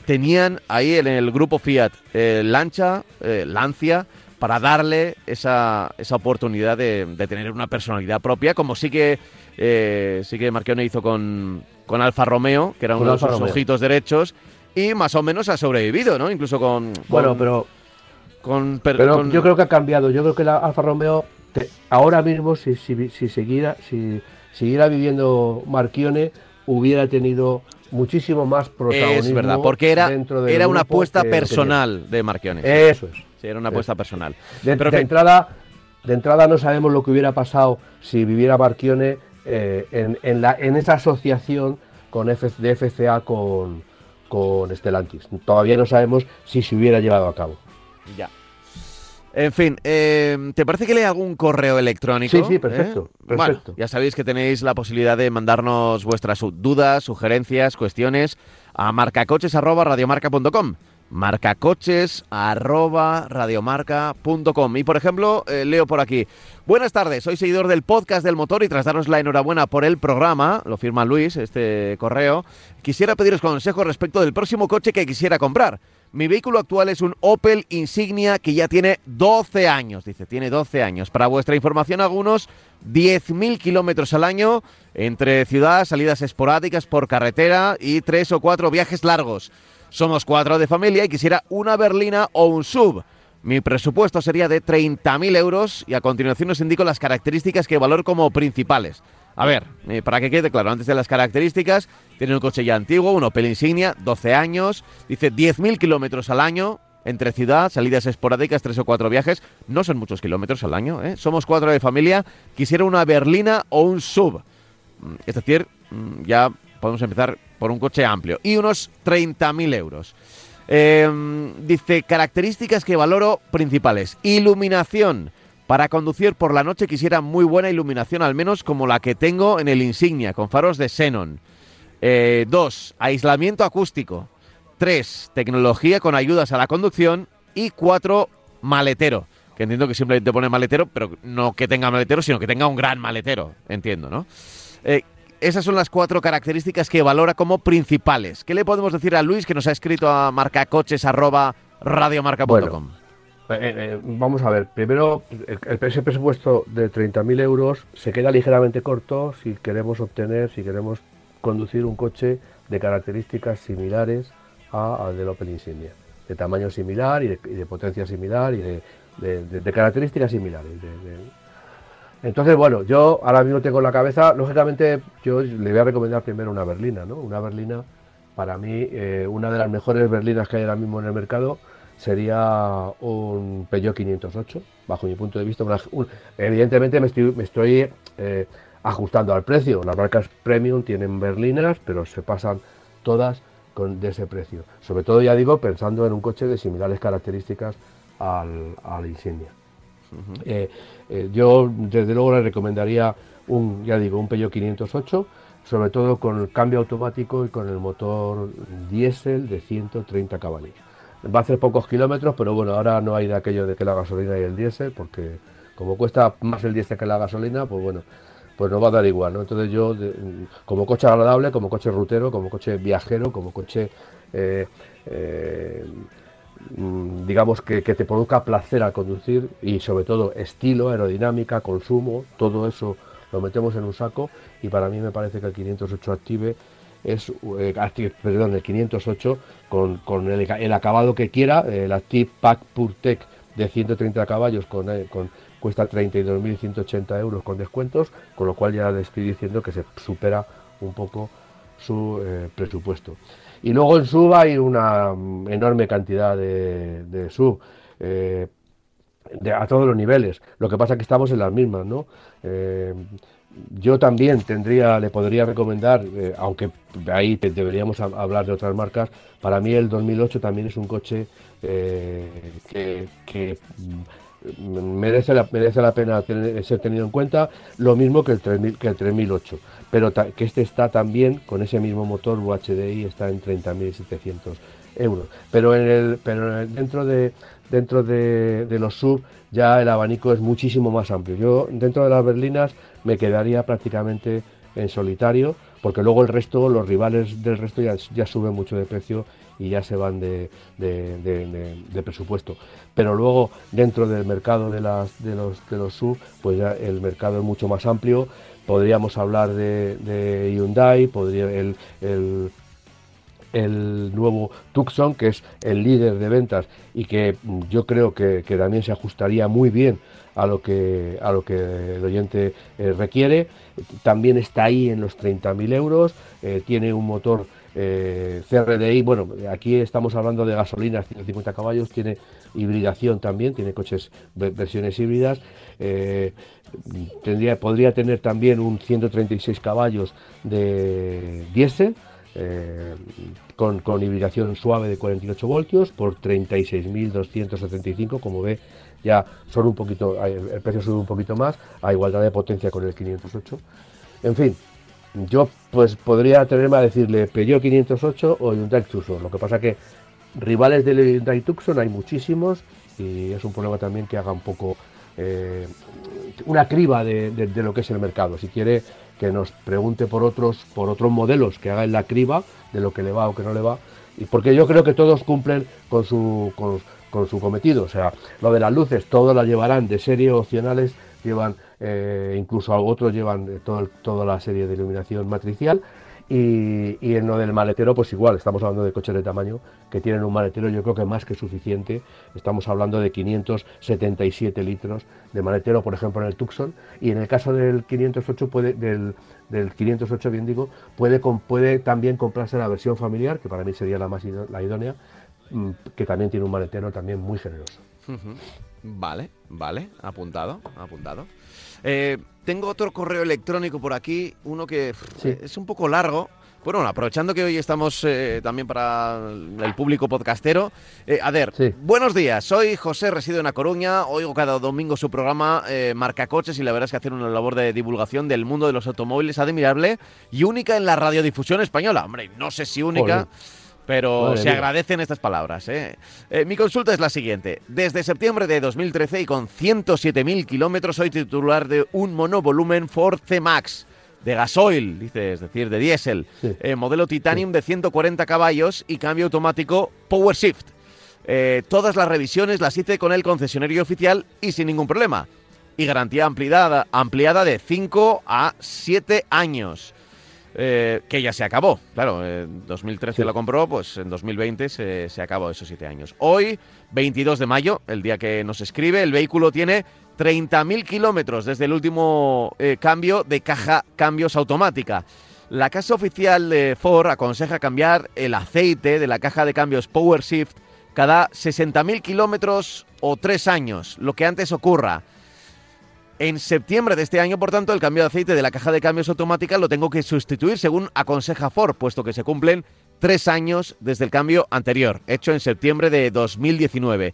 A: tenían ahí en el grupo Fiat eh, Lancha, eh, Lancia, para darle esa, esa oportunidad de, tener una personalidad propia, como sí que, eh, sí que Marchione hizo con, con Alfa Romeo, que era uno de sus ojitos derechos, y más o menos ha sobrevivido, ¿no? Incluso con...
B: bueno, pero... Con, pero yo creo que ha cambiado. Yo creo que la Alfa Romeo, ahora mismo, si, si, si, siguiera, si siguiera viviendo Marchione, hubiera tenido muchísimo más protagonismo.
A: Es verdad, porque era, era una apuesta personal de Marchionne.
B: Eso es.
A: Sí, era una apuesta personal.
B: De, entrada, de entrada no sabemos lo que hubiera pasado si viviera Marchione eh, en, en, la, en esa asociación con de FCA con, con Stellantis. Todavía no sabemos si se hubiera llevado a cabo.
A: Ya. En fin, eh, ¿te parece que lea algún correo electrónico?
B: Sí, sí, perfecto.
A: ¿Eh?
B: perfecto.
A: ya sabéis que tenéis la posibilidad de mandarnos vuestras dudas, sugerencias, cuestiones a marcacoches.radiomarca.com. marcacoches arroba radiomarca.com. Y por ejemplo, eh, leo por aquí. Buenas tardes, soy seguidor del podcast del motor y tras daros la enhorabuena por el programa, lo firma Luis, este correo, quisiera pediros consejos respecto del próximo coche que quisiera comprar. Mi vehículo actual es un Opel Insignia que ya tiene 12 años, dice, tiene 12 años. Para vuestra información, algunos 10.000 kilómetros al año entre ciudad, salidas esporádicas por carretera y tres o cuatro viajes largos. Somos cuatro de familia y quisiera una berlina o un sub. Mi presupuesto sería de 30.000 euros y a continuación os indico las características que valoro como principales. A ver, eh, para que quede claro, antes de las características, tiene un coche ya antiguo, un Opel Insignia, 12 años, dice 10.000 kilómetros al año, entre ciudad, salidas esporádicas, tres o cuatro viajes, no son muchos kilómetros al año, ¿eh? somos cuatro de familia, quisiera una berlina o un sub. Mm, es decir, mm, ya podemos empezar por un coche amplio. Y unos 30.000 euros. Em, dice, características que valoro principales. Iluminación. Para conducir por la noche quisiera muy buena iluminación, al menos como la que tengo en el Insignia, con faros de xenon. Eh, dos, aislamiento acústico. Tres, tecnología con ayudas a la conducción. Y cuatro, maletero. Que entiendo que simplemente pone maletero, pero no que tenga maletero, sino que tenga un gran maletero. Entiendo, ¿no? Eh, esas son las cuatro características que valora como principales. ¿Qué le podemos decir a Luis que nos ha escrito a marcacoches@radiomarca.com?
B: Eh, eh, vamos a ver, primero, ese presupuesto de 30.000 euros se queda ligeramente corto si queremos obtener, si queremos conducir un coche de características similares al del Opel Insignia, de tamaño similar y de, potencia similar y de, características similares. Entonces, bueno, yo ahora mismo tengo en la cabeza, lógicamente, yo le voy a recomendar primero una berlina, ¿no? Una berlina, para mí, eh, una de las mejores berlinas que hay ahora mismo en el mercado sería un Peugeot 508, bajo mi punto de vista. evidentemente me estoy, eh, ajustando al precio. Las marcas premium tienen berlinas, pero se pasan todas con, de ese precio. Sobre todo, ya digo, pensando en un coche de similares características al, al Insignia. Eh, eh, yo desde luego le recomendaría un, ya digo, un Peugeot 508, sobre todo con el cambio automático y con el motor diésel de 130 caballos. Va a hacer pocos kilómetros, pero bueno, ahora no hay de aquello de que la gasolina y el diésel, porque como cuesta más el diésel que la gasolina, pues bueno, pues nos va a dar igual, ¿no? Entonces yo, como coche agradable, como coche rutero, como coche viajero, como coche eh, Mm, digamos que, te produzca placer al conducir y sobre todo estilo, aerodinámica, consumo, todo eso lo metemos en un saco y para mí me parece que el 508 Active es, eh, perdón, el 508 con, el, acabado que quiera, el Active Pack PureTech de 130 caballos con, eh, con cuesta 32.180 euros con descuentos, con lo cual ya le estoy diciendo que se supera un poco su eh, presupuesto. Y luego en sub hay una enorme cantidad de, sub. Eh, a todos los niveles. Lo que pasa es que estamos en las mismas, ¿no? Eh, yo también tendría, le podría recomendar, eh, aunque ahí deberíamos hablar de otras marcas, para mí el 2008 también es un coche que, merece la, merece la pena ser tenido en cuenta, lo mismo que el, 3000, que el 3008 pero que este está también con ese mismo motor UHDI está en 30.700 euros. Pero, en el, pero dentro de dentro de, los sub ya el abanico es muchísimo más amplio. Yo dentro de las berlinas me quedaría prácticamente en solitario, porque luego el resto, los rivales del resto ya, suben mucho de precio y ya se van de, presupuesto. Pero luego dentro del mercado de, las, de, los, de los sub, pues ya el mercado es mucho más amplio podríamos hablar de, Hyundai, podría el, el, nuevo Tucson, que es el líder de ventas y que yo creo que, también se ajustaría muy bien a lo que, a lo que el oyente eh, requiere. También está ahí en los 30.000 euros, eh, tiene un motor eh, CRDI, bueno, aquí estamos hablando de gasolinas, 150 caballos, tiene hibridación también, tiene coches versiones híbridas, eh, tendría, podría tener también un 136 caballos de diésel, con, con, hibridación suave de 48 voltios por 36.275, como ve ya son un poquito, el precio sube un poquito más, a igualdad de potencia con el 508. En fin, yo pues podría tenerme a decirle Peugeot 508 o Hyundai Tucson. Lo que pasa que rivales del Hyundai Tucson hay muchísimos y es un problema también que haga un poco eh, una criba de, lo que es el mercado. Si quiere que nos pregunte por otros, por otros modelos que hagan la criba de lo que le va o que no le va. Porque yo creo que todos cumplen con su, su cometido. O sea, lo de las luces, todos las llevarán de serie opcionales, llevan, eh, incluso otros llevan eh, toda la serie de iluminación matricial y, en lo del maletero, pues igual, estamos hablando de coches de tamaño que tienen un maletero, yo creo que más que suficiente. Estamos hablando de 577 litros de maletero, por ejemplo, en el Tucson. Y en el caso del 508, puede, del, del 508, bien digo, puede, puede también comprarse la versión familiar, que para mí sería la más la idónea, que también tiene un maletero también muy generoso.
A: Vale, vale, apuntado, apuntado. Eh, tengo otro correo electrónico por aquí, uno que es un poco largo. Bueno, aprovechando que hoy estamos eh, también para el público podcastero. Eh, a ver, buenos días, soy José, resido en A Coruña, oigo cada domingo su programa Marca Coches y la verdad es que hacen una labor de divulgación del mundo de los automóviles admirable y única en la radiodifusión española. Hombre, no sé si única... Pero se agradecen estas palabras. ¿eh? ¿eh? mi consulta es la siguiente. Desde septiembre de 2013 y con 107.000 kilómetros soy titular de un monovolumen Ford C-Max de gasoil, dice, es decir, de diésel, eh, modelo Titanium de 140 caballos y cambio automático Power Shift. Eh, todas las revisiones las hice con el concesionario oficial y sin ningún problema. Y garantía ampliada, ampliada de 5 a 7 años. Eh, que ya se acabó. Claro, en 2013 lo compró, pues en 2020 se, se, acabó esos siete años. Hoy, 22 de mayo, el día que nos escribe, el vehículo tiene 30.000 kilómetros desde el último eh, cambio de caja cambios automática. La casa oficial de Ford aconseja cambiar el aceite de la caja de cambios Power Shift cada 60.000 kilómetros o tres años, lo que antes ocurra. En septiembre de este año, por tanto, el cambio de aceite de la caja de cambios automática lo tengo que sustituir según aconseja Ford, puesto que se cumplen tres años desde el cambio anterior, hecho en septiembre de 2019.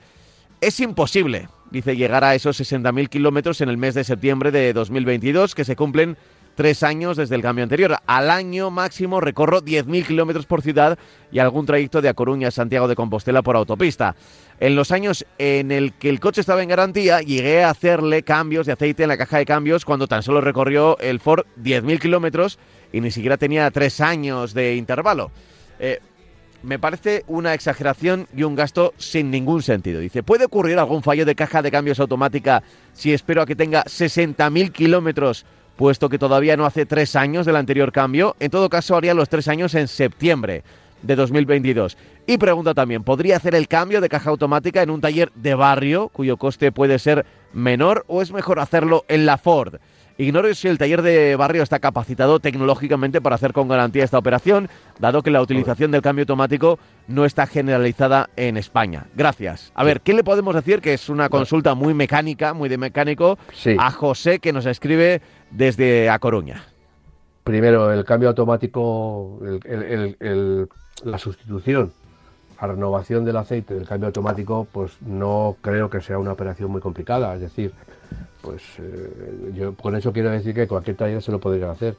A: Es imposible, dice, llegar a esos 60.000 kilómetros en el mes de septiembre de 2022, que se cumplen tres años desde el cambio anterior. Al año máximo recorro 10.000 kilómetros por ciudad y algún trayecto de A Coruña a Santiago de Compostela por autopista. En los años en el que el coche estaba en garantía, llegué a hacerle cambios de aceite en la caja de cambios cuando tan solo recorrió el Ford 10.000 kilómetros y ni siquiera tenía tres años de intervalo. Eh, me parece una exageración y un gasto sin ningún sentido. Dice, ¿puede ocurrir algún fallo de caja de cambios automática si espero a que tenga 60.000 kilómetros, puesto que todavía no hace tres años del anterior cambio? En todo caso, haría los tres años en septiembre de 2022. Y pregunta también, ¿podría hacer el cambio de caja automática en un taller de barrio cuyo coste puede ser menor o es mejor hacerlo en la Ford? Ignoro si el taller de barrio está capacitado tecnológicamente para hacer con garantía esta operación, dado que la utilización del cambio automático no está generalizada en España. Gracias. A ver, ¿qué le podemos decir? Que es una consulta muy mecánica, muy de mecánico, a José que nos escribe desde A Coruña.
B: Primero, el cambio automático, la sustitución la renovación del aceite del cambio automático, pues no creo que sea una operación muy complicada. Es decir, pues eh, yo con eso quiero decir que cualquier taller se lo podría hacer,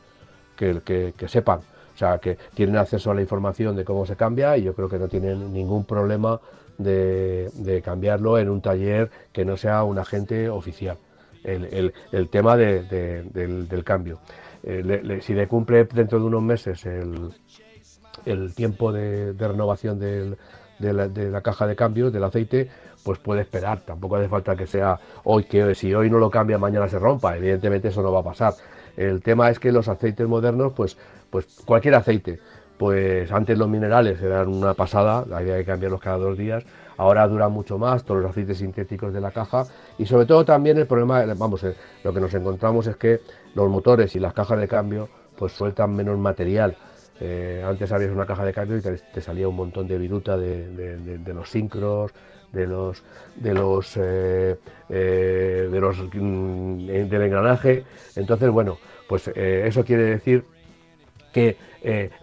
B: que sepan. O sea, que tienen acceso a la información de cómo se cambia y yo creo que no tienen ningún problema de, cambiarlo en un taller que no sea un agente oficial. El, tema del, cambio. Eh, si le cumple dentro de unos meses el, el tiempo de, renovación de, la, caja de cambios, del aceite, pues puede esperar. Tampoco hace falta que sea hoy, que si hoy no lo cambia, mañana se rompa. Evidentemente eso no va a pasar. El tema es que los aceites modernos, pues, pues cualquier aceite, pues antes los minerales eran una pasada, había que cambiarlos cada dos días. Ahora duran mucho más todos los aceites sintéticos de la caja y sobre todo también el problema, vamos, eh, lo que nos encontramos es que los motores y las cajas de cambio pues sueltan menos material eh, antes habías una caja de cambio y te, salía un montón de viruta de, los sincros, de los de los eh, de los mm, del engranaje. Entonces, bueno, pues eso quiere decir que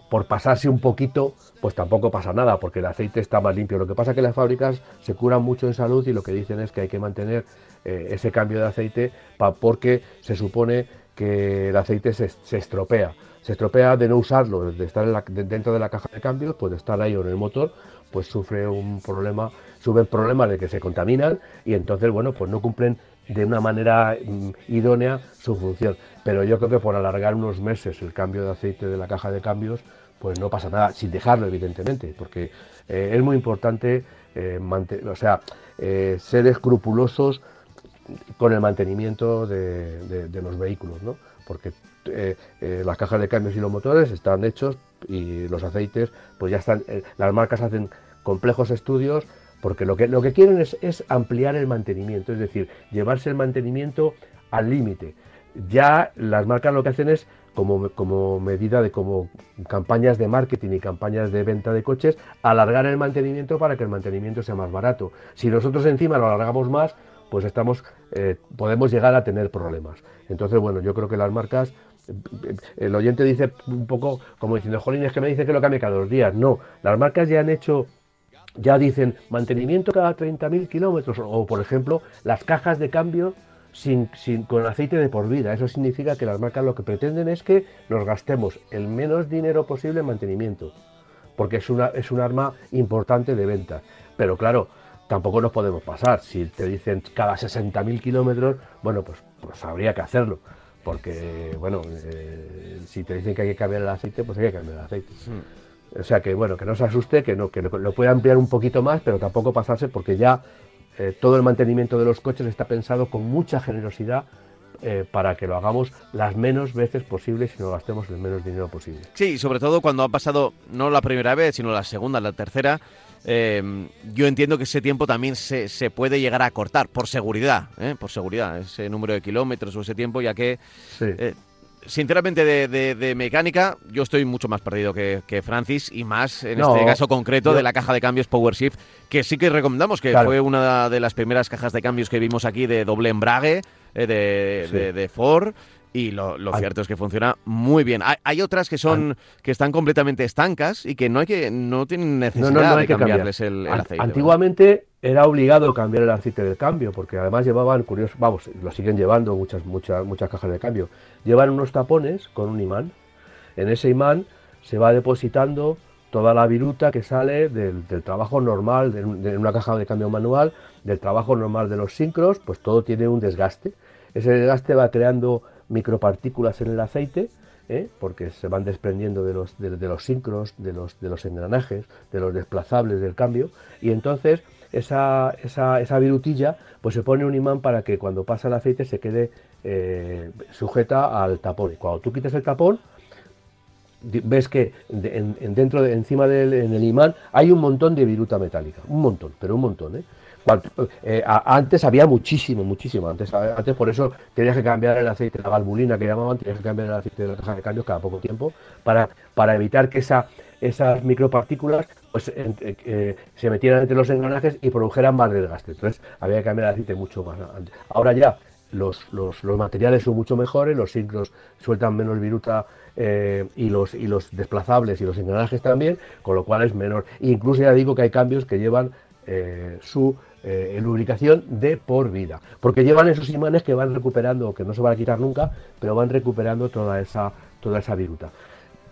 B: por pasarse un poquito, pues tampoco pasa nada, porque el aceite está más limpio. Lo que pasa es que las fábricas se curan mucho en salud y lo que dicen es que hay que mantener ese cambio de aceite porque se supone que el aceite se, estropea. Se estropea de no usarlo, de estar dentro de la caja de cambios, pues de estar ahí en el motor, pues sufre un problema, sube problemas de que se contaminan y entonces, bueno, pues no cumplen de una manera mm, idónea su función. Pero yo creo que por alargar unos meses el cambio de aceite de la caja de cambios, pues no pasa nada, sin dejarlo evidentemente, porque eh, es muy importante eh, o sea, eh, ser escrupulosos con el mantenimiento de, los vehículos, ¿no? porque las cajas de cambios y los motores están hechos y los aceites, pues ya están, las marcas hacen complejos estudios porque lo que, lo que quieren es, ampliar el mantenimiento, es decir, llevarse el mantenimiento al límite. Ya las marcas lo que hacen es como, medida de como campañas de marketing y campañas de venta de coches, alargar el mantenimiento para que el mantenimiento sea más barato. Si nosotros encima lo alargamos más, pues estamos, eh, podemos llegar a tener problemas. Entonces, bueno, yo creo que las marcas, el oyente dice un poco como diciendo, Jolín, es que me dice que lo cambie cada dos días. No, las marcas ya han hecho ya dicen mantenimiento cada 30.000 kilómetros o, por ejemplo, las cajas de cambio con aceite de por vida. Eso significa que las marcas lo que pretenden es que nos gastemos el menos dinero posible en mantenimiento, porque es, una, es un arma importante de venta. Pero claro, tampoco nos podemos pasar. Si te dicen cada 60.000 kilómetros, bueno, pues, pues habría que hacerlo. Porque, bueno, eh, si te dicen que hay que cambiar el aceite, pues hay que cambiar el aceite. Hmm. O sea que, bueno, que no se asuste, que, no, que lo puede ampliar un poquito más, pero tampoco pasarse porque ya eh, todo el mantenimiento de los coches está pensado con mucha generosidad eh, para que lo hagamos las menos veces posibles y nos gastemos el menos dinero posible.
A: Sí, sobre todo cuando ha pasado no la primera vez, sino la segunda, la tercera. Eh, yo entiendo que ese tiempo también se, se puede llegar a cortar por seguridad, por seguridad, ese número de kilómetros o ese tiempo, ya que sinceramente, de, mecánica, yo estoy mucho más perdido que, Francis y más en este caso concreto de la caja de cambios PowerShift, que sí que recomendamos, que fue una de las primeras cajas de cambios que vimos aquí de doble embrague eh, de, de Ford y lo, cierto es que funciona muy bien. Hay, otras que son que están completamente estancas y que no hay que no tienen necesidad de cambiarles el, aceite.
B: Antiguamente era obligado cambiar el aceite del cambio porque además llevaban curioso, vamos, lo siguen llevando muchas muchas muchas cajas de cambio. Llevan unos tapones con un imán. En ese imán se va depositando toda la viruta que sale del, trabajo normal de, de, una caja de cambio manual, del trabajo normal de los sincros, pues todo tiene un desgaste. Ese desgaste va creando micropartículas en el aceite, ¿eh? porque se van desprendiendo de los, de, los sincros, de los, de los engranajes, de los desplazables del cambio, y entonces esa, esa, esa virutilla pues se pone un imán para que cuando pasa el aceite se quede eh, sujeta al tapón. Y cuando tú quites el tapón, ves que en, dentro de, encima del imán hay un montón de viruta metálica, un montón, pero un montón, ¿eh? Eh, antes había muchísimo, muchísimo. Antes, antes por eso tenías que cambiar el aceite, la valvulina que llamaban, tenías que cambiar el aceite de la caja de cambios cada poco tiempo para, para evitar que esa, esas micropartículas pues, eh, se metieran entre los engranajes y produjeran más desgaste. Entonces había que cambiar el aceite mucho más antes. Ahora ya los, los, los materiales son mucho mejores, los ciclos sueltan menos viruta eh, y, los, y los desplazables y los engranajes también, con lo cual es menor. Incluso ya digo que hay cambios que llevan su eh, lubricación de por vida. Porque llevan esos imanes que van recuperando, que no se van a quitar nunca, pero van recuperando toda esa, toda esa viruta.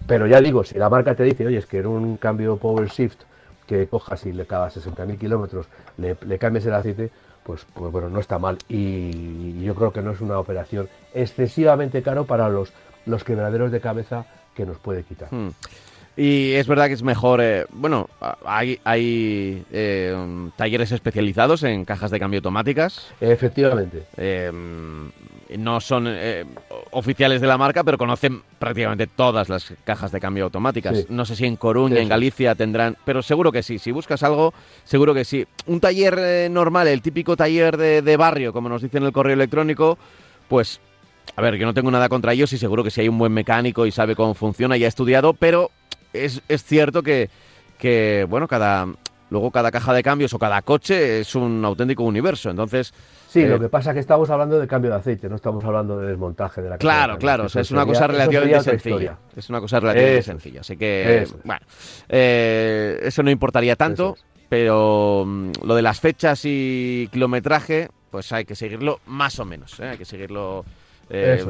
B: Pero ya digo, si la marca te dice, oye, es que en un cambio Power Shift que cojas y le cada 60.000 kilómetros le, le, cambies el aceite, pues, pues, bueno, no está mal. Y yo creo que no es una operación excesivamente caro para los, los quebraderos de cabeza que nos puede quitar. Hmm.
A: Y es verdad que es mejor, eh, bueno, hay, hay eh, talleres especializados en cajas de cambio automáticas.
B: Efectivamente.
A: Eh, no son oficiales de la marca, pero conocen prácticamente todas las cajas de cambio automáticas. No sé si en Coruña, en Galicia tendrán, pero seguro que sí. Si buscas algo, seguro que sí. Un taller normal, el típico taller de, de barrio, como nos dicen en el correo electrónico, pues a ver, yo no tengo nada contra ellos y seguro que si hay un buen mecánico y sabe cómo funciona y ha estudiado, pero es, es cierto que, que, bueno, cada, luego cada caja de cambios o cada coche es un auténtico universo. Entonces.
B: Sí, lo eh, que pasa es que estamos hablando de cambio de aceite, no estamos hablando de desmontaje de la
A: caja Claro, claro, es una cosa relativamente sencilla. Es una cosa relativamente sencilla. Así que, bueno, eh, eso no importaría tanto, pero mm, lo de las fechas y kilometraje, pues hay que seguirlo más o menos. ¿eh? Hay que seguirlo Eh,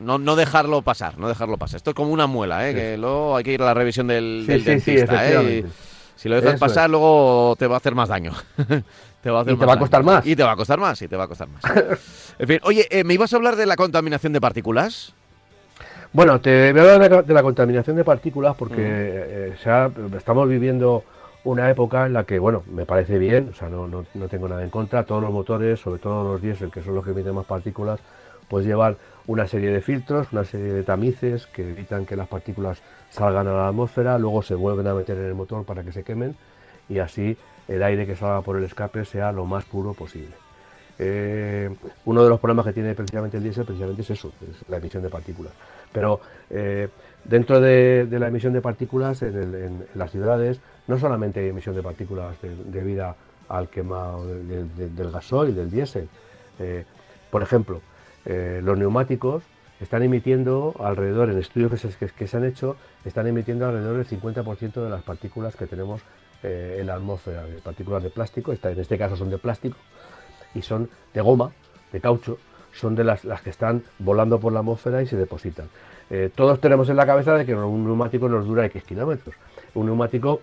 A: no, no dejarlo pasar, no dejarlo pasar. Esto es como una muela, ¿eh? que luego hay que ir a la revisión del, dentista. ¿eh? si lo dejas pasar, luego te va a hacer más daño.
B: te va a y te va a costar más.
A: Y te va a costar más, y te va a costar más. en fin, oye, eh, ¿me ibas a hablar de la contaminación de partículas?
B: Bueno, te voy a hablar de la, contaminación de partículas porque mm. eh, estamos viviendo una época en la que, bueno, me parece bien, o sea, no, no, no, tengo nada en contra, todos los motores, sobre todo los diésel, que son los que emiten más partículas, pues llevan una serie de filtros, una serie de tamices que evitan que las partículas salgan a la atmósfera, luego se vuelven a meter en el motor para que se quemen y así el aire que salga por el escape sea lo más puro posible. Eh, uno de los problemas que tiene precisamente el diésel precisamente es eso, es la emisión de partículas. Pero eh, dentro de, la emisión de partículas en, las ciudades no solamente hay emisión de partículas debido al quemado del gasoil y del diésel. Eh, por ejemplo, los neumáticos están emitiendo alrededor, en estudios que se, han hecho, están emitiendo alrededor del 50% de las partículas que tenemos en la atmósfera, partículas de plástico, en este caso son de plástico, y son de goma, de caucho, son de las, las que están volando por la atmósfera y se depositan. Eh, todos tenemos en la cabeza de que un neumático nos dura X kilómetros. Un neumático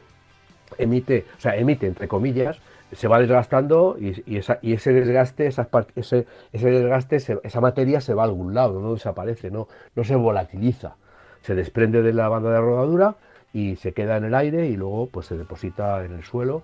B: emite, o sea, emite entre comillas, se va desgastando y, ese desgaste, ese, desgaste, esa materia se va a algún lado, no desaparece, no, no se volatiliza. Se desprende de la banda de rodadura y se queda en el aire y luego pues se deposita en el suelo.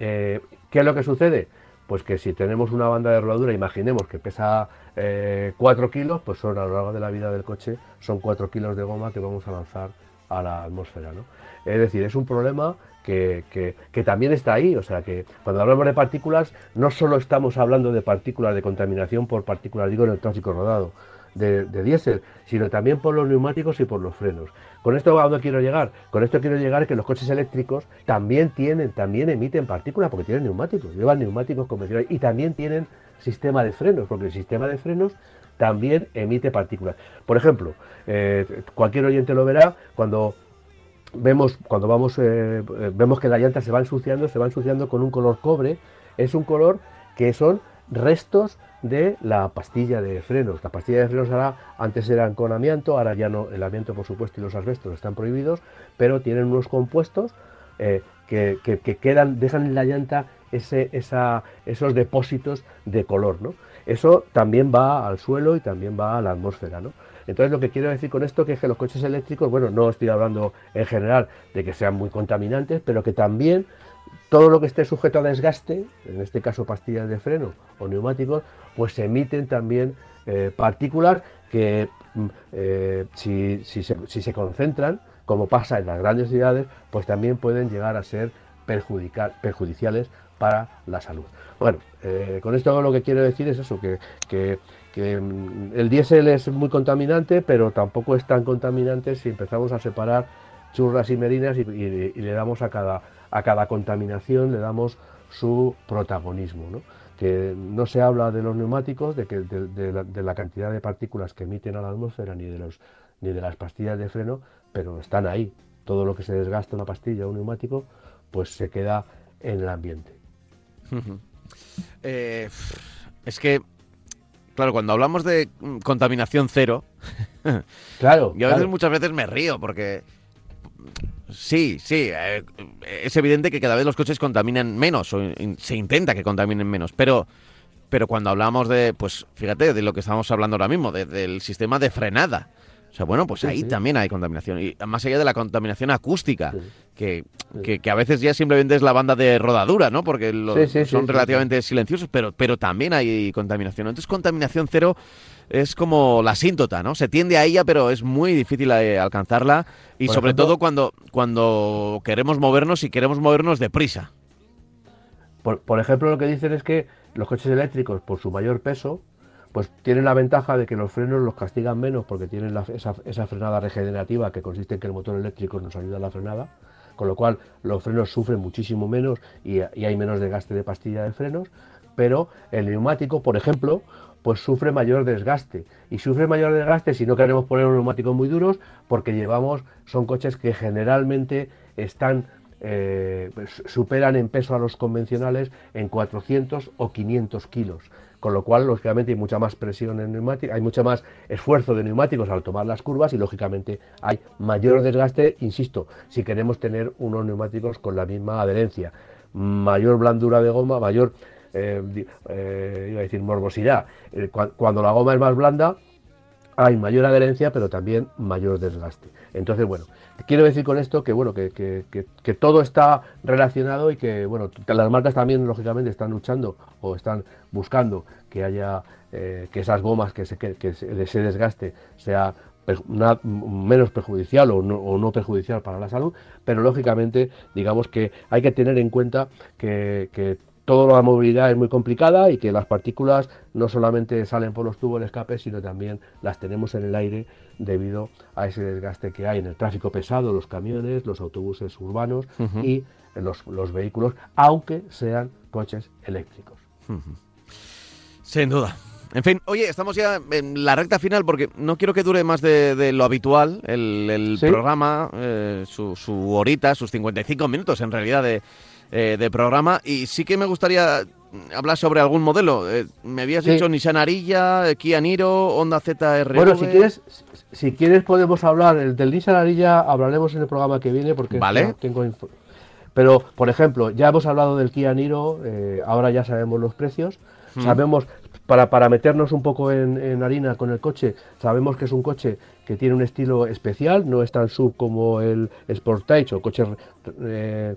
B: Eh, ¿Qué es lo que sucede? pues que si tenemos una banda de rodadura, imaginemos que pesa 4 eh, kilos, pues son a lo largo de la vida del coche, son 4 kilos de goma que vamos a lanzar a la atmósfera. ¿no? Es decir, es un problema que, también está ahí, o sea que cuando hablamos de partículas, no solo estamos hablando de partículas de contaminación por partículas, digo, en el tráfico rodado, de, de diésel, sino también por los neumáticos y por los frenos. Con esto a dónde quiero llegar? Con esto quiero llegar que los coches eléctricos también tienen, también emiten partículas porque tienen neumáticos, llevan neumáticos convencionales y también tienen sistema de frenos, porque el sistema de frenos también emite partículas. Por ejemplo, eh, cualquier oyente lo verá cuando vemos cuando vamos eh, vemos que la llanta se va ensuciando, se va ensuciando con un color cobre, es un color que son restos de la pastilla de frenos. La pastilla de frenos ahora antes eran con amianto, ahora ya no, el amianto por supuesto y los asbestos están prohibidos, pero tienen unos compuestos eh, que, quedan, dejan en la llanta ese, esa, esos depósitos de color. ¿no? Eso también va al suelo y también va a la atmósfera. ¿no? Entonces lo que quiero decir con esto es que los coches eléctricos, bueno, no estoy hablando en general de que sean muy contaminantes, pero que también todo lo que esté sujeto a desgaste, en este caso pastillas de freno o neumáticos, pues emiten también eh, partículas que mm, eh, si, se, concentran, como pasa en las grandes ciudades, pues también pueden llegar a ser perjudiciales para la salud. Bueno, eh, con esto lo que quiero decir es eso, que, mm, el diésel es muy contaminante, pero tampoco es tan contaminante si empezamos a separar churras y merinas y le damos a cada a cada contaminación le damos su protagonismo. ¿no? Que no se habla de los neumáticos, de, que, de, la, cantidad de partículas que emiten a la atmósfera ni de, los, ni de las pastillas de freno, pero están ahí. Todo lo que se desgasta una pastilla o un neumático, pues se queda en el ambiente.
A: Eh, es que, claro, cuando hablamos de contaminación cero,
B: claro,
A: yo a veces muchas veces me río porque Sí, sí. Eh, es evidente que cada vez los coches contaminan menos, o se intenta que contaminen menos, pero, pero cuando hablamos de, pues fíjate, de lo que estamos hablando ahora mismo, del sistema de frenada. O sea, bueno, pues ahí también hay contaminación. Y más allá de la contaminación acústica, que, que, a veces ya simplemente es la banda de rodadura, ¿no? Porque son relativamente silenciosos, pero, pero también hay contaminación. Entonces, contaminación cero es como la síntota, ¿no? Se tiende a ella, pero es muy difícil eh, alcanzarla y sobre todo cuando, cuando queremos movernos y queremos movernos deprisa.
B: Por, por ejemplo, lo que dicen es que los coches eléctricos, por su mayor peso, pues tienen la ventaja de que los frenos los castigan menos porque tienen esa, frenada regenerativa que consiste en que el motor eléctrico nos ayuda a la frenada, con lo cual los frenos sufren muchísimo menos y, hay menos desgaste de pastilla de frenos, pero el neumático, por ejemplo, pues sufre mayor desgaste. Y sufre mayor desgaste si no queremos poner neumáticos muy duros, porque llevamos, son coches que generalmente están eh, superan en peso a los convencionales en 400 o 500 kilos con lo cual lógicamente hay mucha más presión en neumáticos, hay mucho más esfuerzo de neumáticos al tomar las curvas y lógicamente hay mayor desgaste, insisto, si queremos tener unos neumáticos con la misma adherencia, mayor blandura de goma, mayor, eh, eh, iba a decir morbosidad, eh, cuando la goma es más blanda hay mayor adherencia, pero también mayor desgaste. Entonces, bueno, quiero decir con esto que bueno, que, que, todo está relacionado y que bueno, las marcas también lógicamente están luchando o están buscando que haya eh, que esas gomas que se, que, ese desgaste sea menos perjudicial o no, o no, perjudicial para la salud, pero lógicamente digamos que hay que tener en cuenta que, que toda la movilidad es muy complicada y que las partículas no solamente salen por los tubos de escape, sino también las tenemos en el aire debido a ese desgaste que hay en el tráfico pesado, los camiones, los autobuses urbanos y los, los, vehículos, aunque sean coches eléctricos.
A: Sin duda. En fin, oye, estamos ya en la recta final porque no quiero que dure más de, lo habitual el, programa, eh, su, su horita, sus 55 minutos en realidad de eh, de programa. Y sí que me gustaría hablar sobre algún modelo. Eh, me habías dicho Nissan Arilla, Kia Niro, Honda ZR.
B: Bueno, si quieres, si quieres podemos hablar el del Nissan Arilla, hablaremos en el programa que viene porque
A: vale.
B: tengo pero, por ejemplo, ya hemos hablado del Kia Niro, eh, ahora ya sabemos los precios, hmm. sabemos, para, para meternos un poco en, en, harina con el coche, sabemos que es un coche que tiene un estilo especial, no es tan sub como el Sportage o coches eh,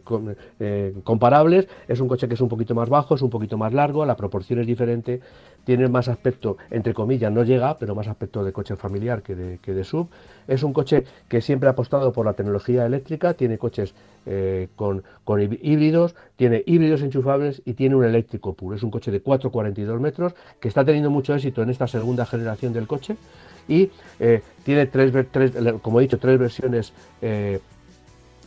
B: eh, comparables, es un coche que es un poquito más bajo, es un poquito más largo, la proporción es diferente, tiene más aspecto, entre comillas, no llega, pero más aspecto de coche familiar que de, sub. Es un coche que siempre ha apostado por la tecnología eléctrica, tiene coches eh, con, con, híbridos, tiene híbridos enchufables y tiene un eléctrico puro. Es un coche de 4,42 metros que está teniendo mucho éxito en esta segunda generación del coche y eh, tiene tres, como he dicho, tres versiones eh,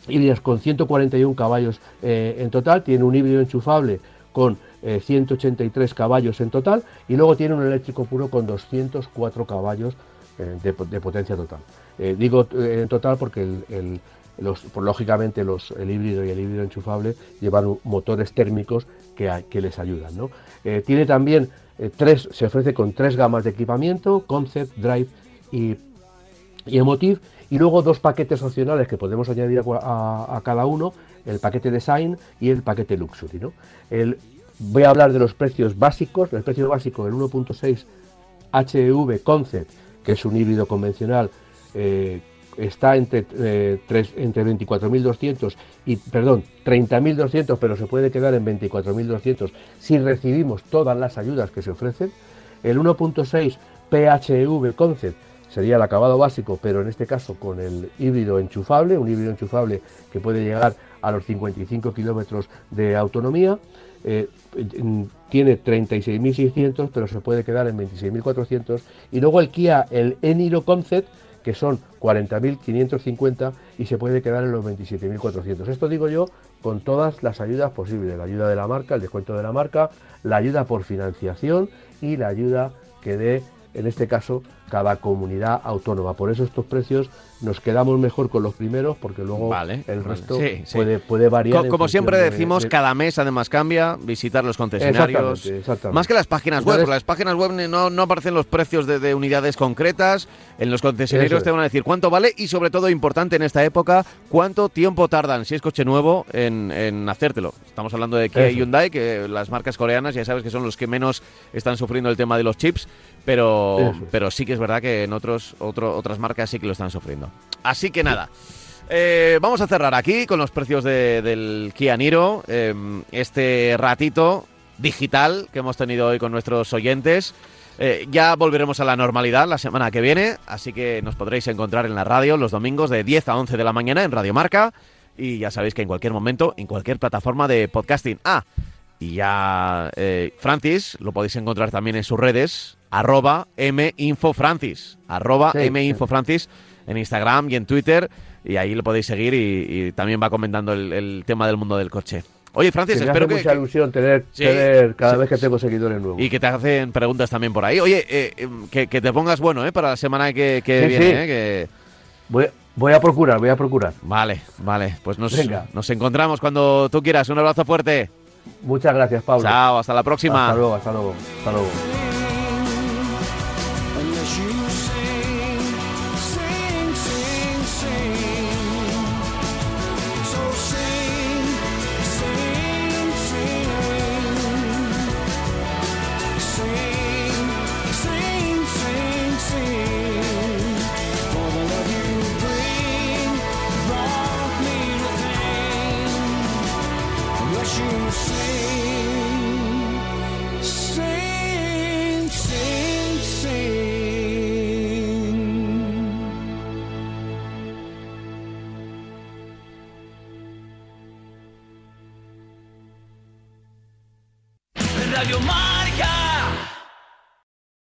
B: híbridas con 141 caballos eh, en total, tiene un híbrido enchufable con 183 caballos en total y luego tiene un eléctrico puro con 204 caballos de, potencia total. digo en total porque los, lógicamente los, el híbrido y el híbrido enchufable llevan motores térmicos que, que les ayudan. ¿no? tiene también eh, tres, se ofrece con tres gamas de equipamiento, Concept, Drive y, y Emotive, y luego dos paquetes opcionales que podemos añadir a, cada uno, el paquete Design y el paquete Luxury. ¿no? El, voy a hablar de los precios básicos, el precio básico del 1.6 HEV Concept, que es un híbrido convencional eh, está entre, eh, entre 24.200 y, perdón, 30.200, pero se puede quedar en 24.200 si recibimos todas las ayudas que se ofrecen. El 1.6 PHEV Concept sería el acabado básico, pero en este caso con el híbrido enchufable, un híbrido enchufable que puede llegar a los 55 kilómetros de autonomía. Eh, tiene 36.600, pero se puede quedar en 26.400. Y luego el Kia, el Eniro Concept, que son 40.550 y se puede quedar en los 27.400. Esto digo yo con todas las ayudas posibles, la ayuda de la marca, el descuento de la marca, la ayuda por financiación y la ayuda que dé, en este caso, cada comunidad autónoma. Por eso estos precios nos quedamos mejor con los primeros porque luego el resto puede, puede variar.
A: como siempre decimos, cada mes además cambia, visitar los concesionarios. Más que las páginas web, las páginas web no, no aparecen los precios de, unidades concretas. En los concesionarios te van a decir cuánto vale y sobre todo, importante en esta época, cuánto tiempo tardan, si es coche nuevo, en, en hacértelo. Estamos hablando de Kia y Hyundai, que las marcas coreanas ya sabes que son los que menos están sufriendo el tema de los chips, pero, pero sí que es verdad que en otros, otras marcas sí que lo están sufriendo. Así que nada. Eh, vamos a cerrar aquí con los precios del Kia Niro. Em, este ratito digital que hemos tenido hoy con nuestros oyentes. Eh, ya volveremos a la normalidad la semana que viene, así que nos podréis encontrar en la radio los domingos de 10 a 11 de la mañana en Radio Marca. Y ya sabéis que en cualquier momento, en cualquier plataforma de podcasting. Ah, y ya eh, Francis lo podéis encontrar también en sus redes, arroba minfofrancis, arroba minfofrancis en Instagram y en Twitter, y ahí lo podéis seguir y, también va comentando el, tema del mundo del coche. Oye, Francis, espero
B: que.
A: mucha
B: ilusión tener, cada vez que tengo seguidores nuevos.
A: Y que te hacen preguntas también por ahí. Oye, eh, eh, que, te pongas bueno ¿eh? para la semana que, viene. ¿eh? Que...
C: Voy a procurar, voy a procurar.
A: Vale, vale. Pues nos, nos encontramos cuando tú quieras. Un abrazo fuerte.
C: Muchas gracias, Pablo.
A: Chao, hasta la próxima.
C: Hasta luego, hasta luego. Hasta luego.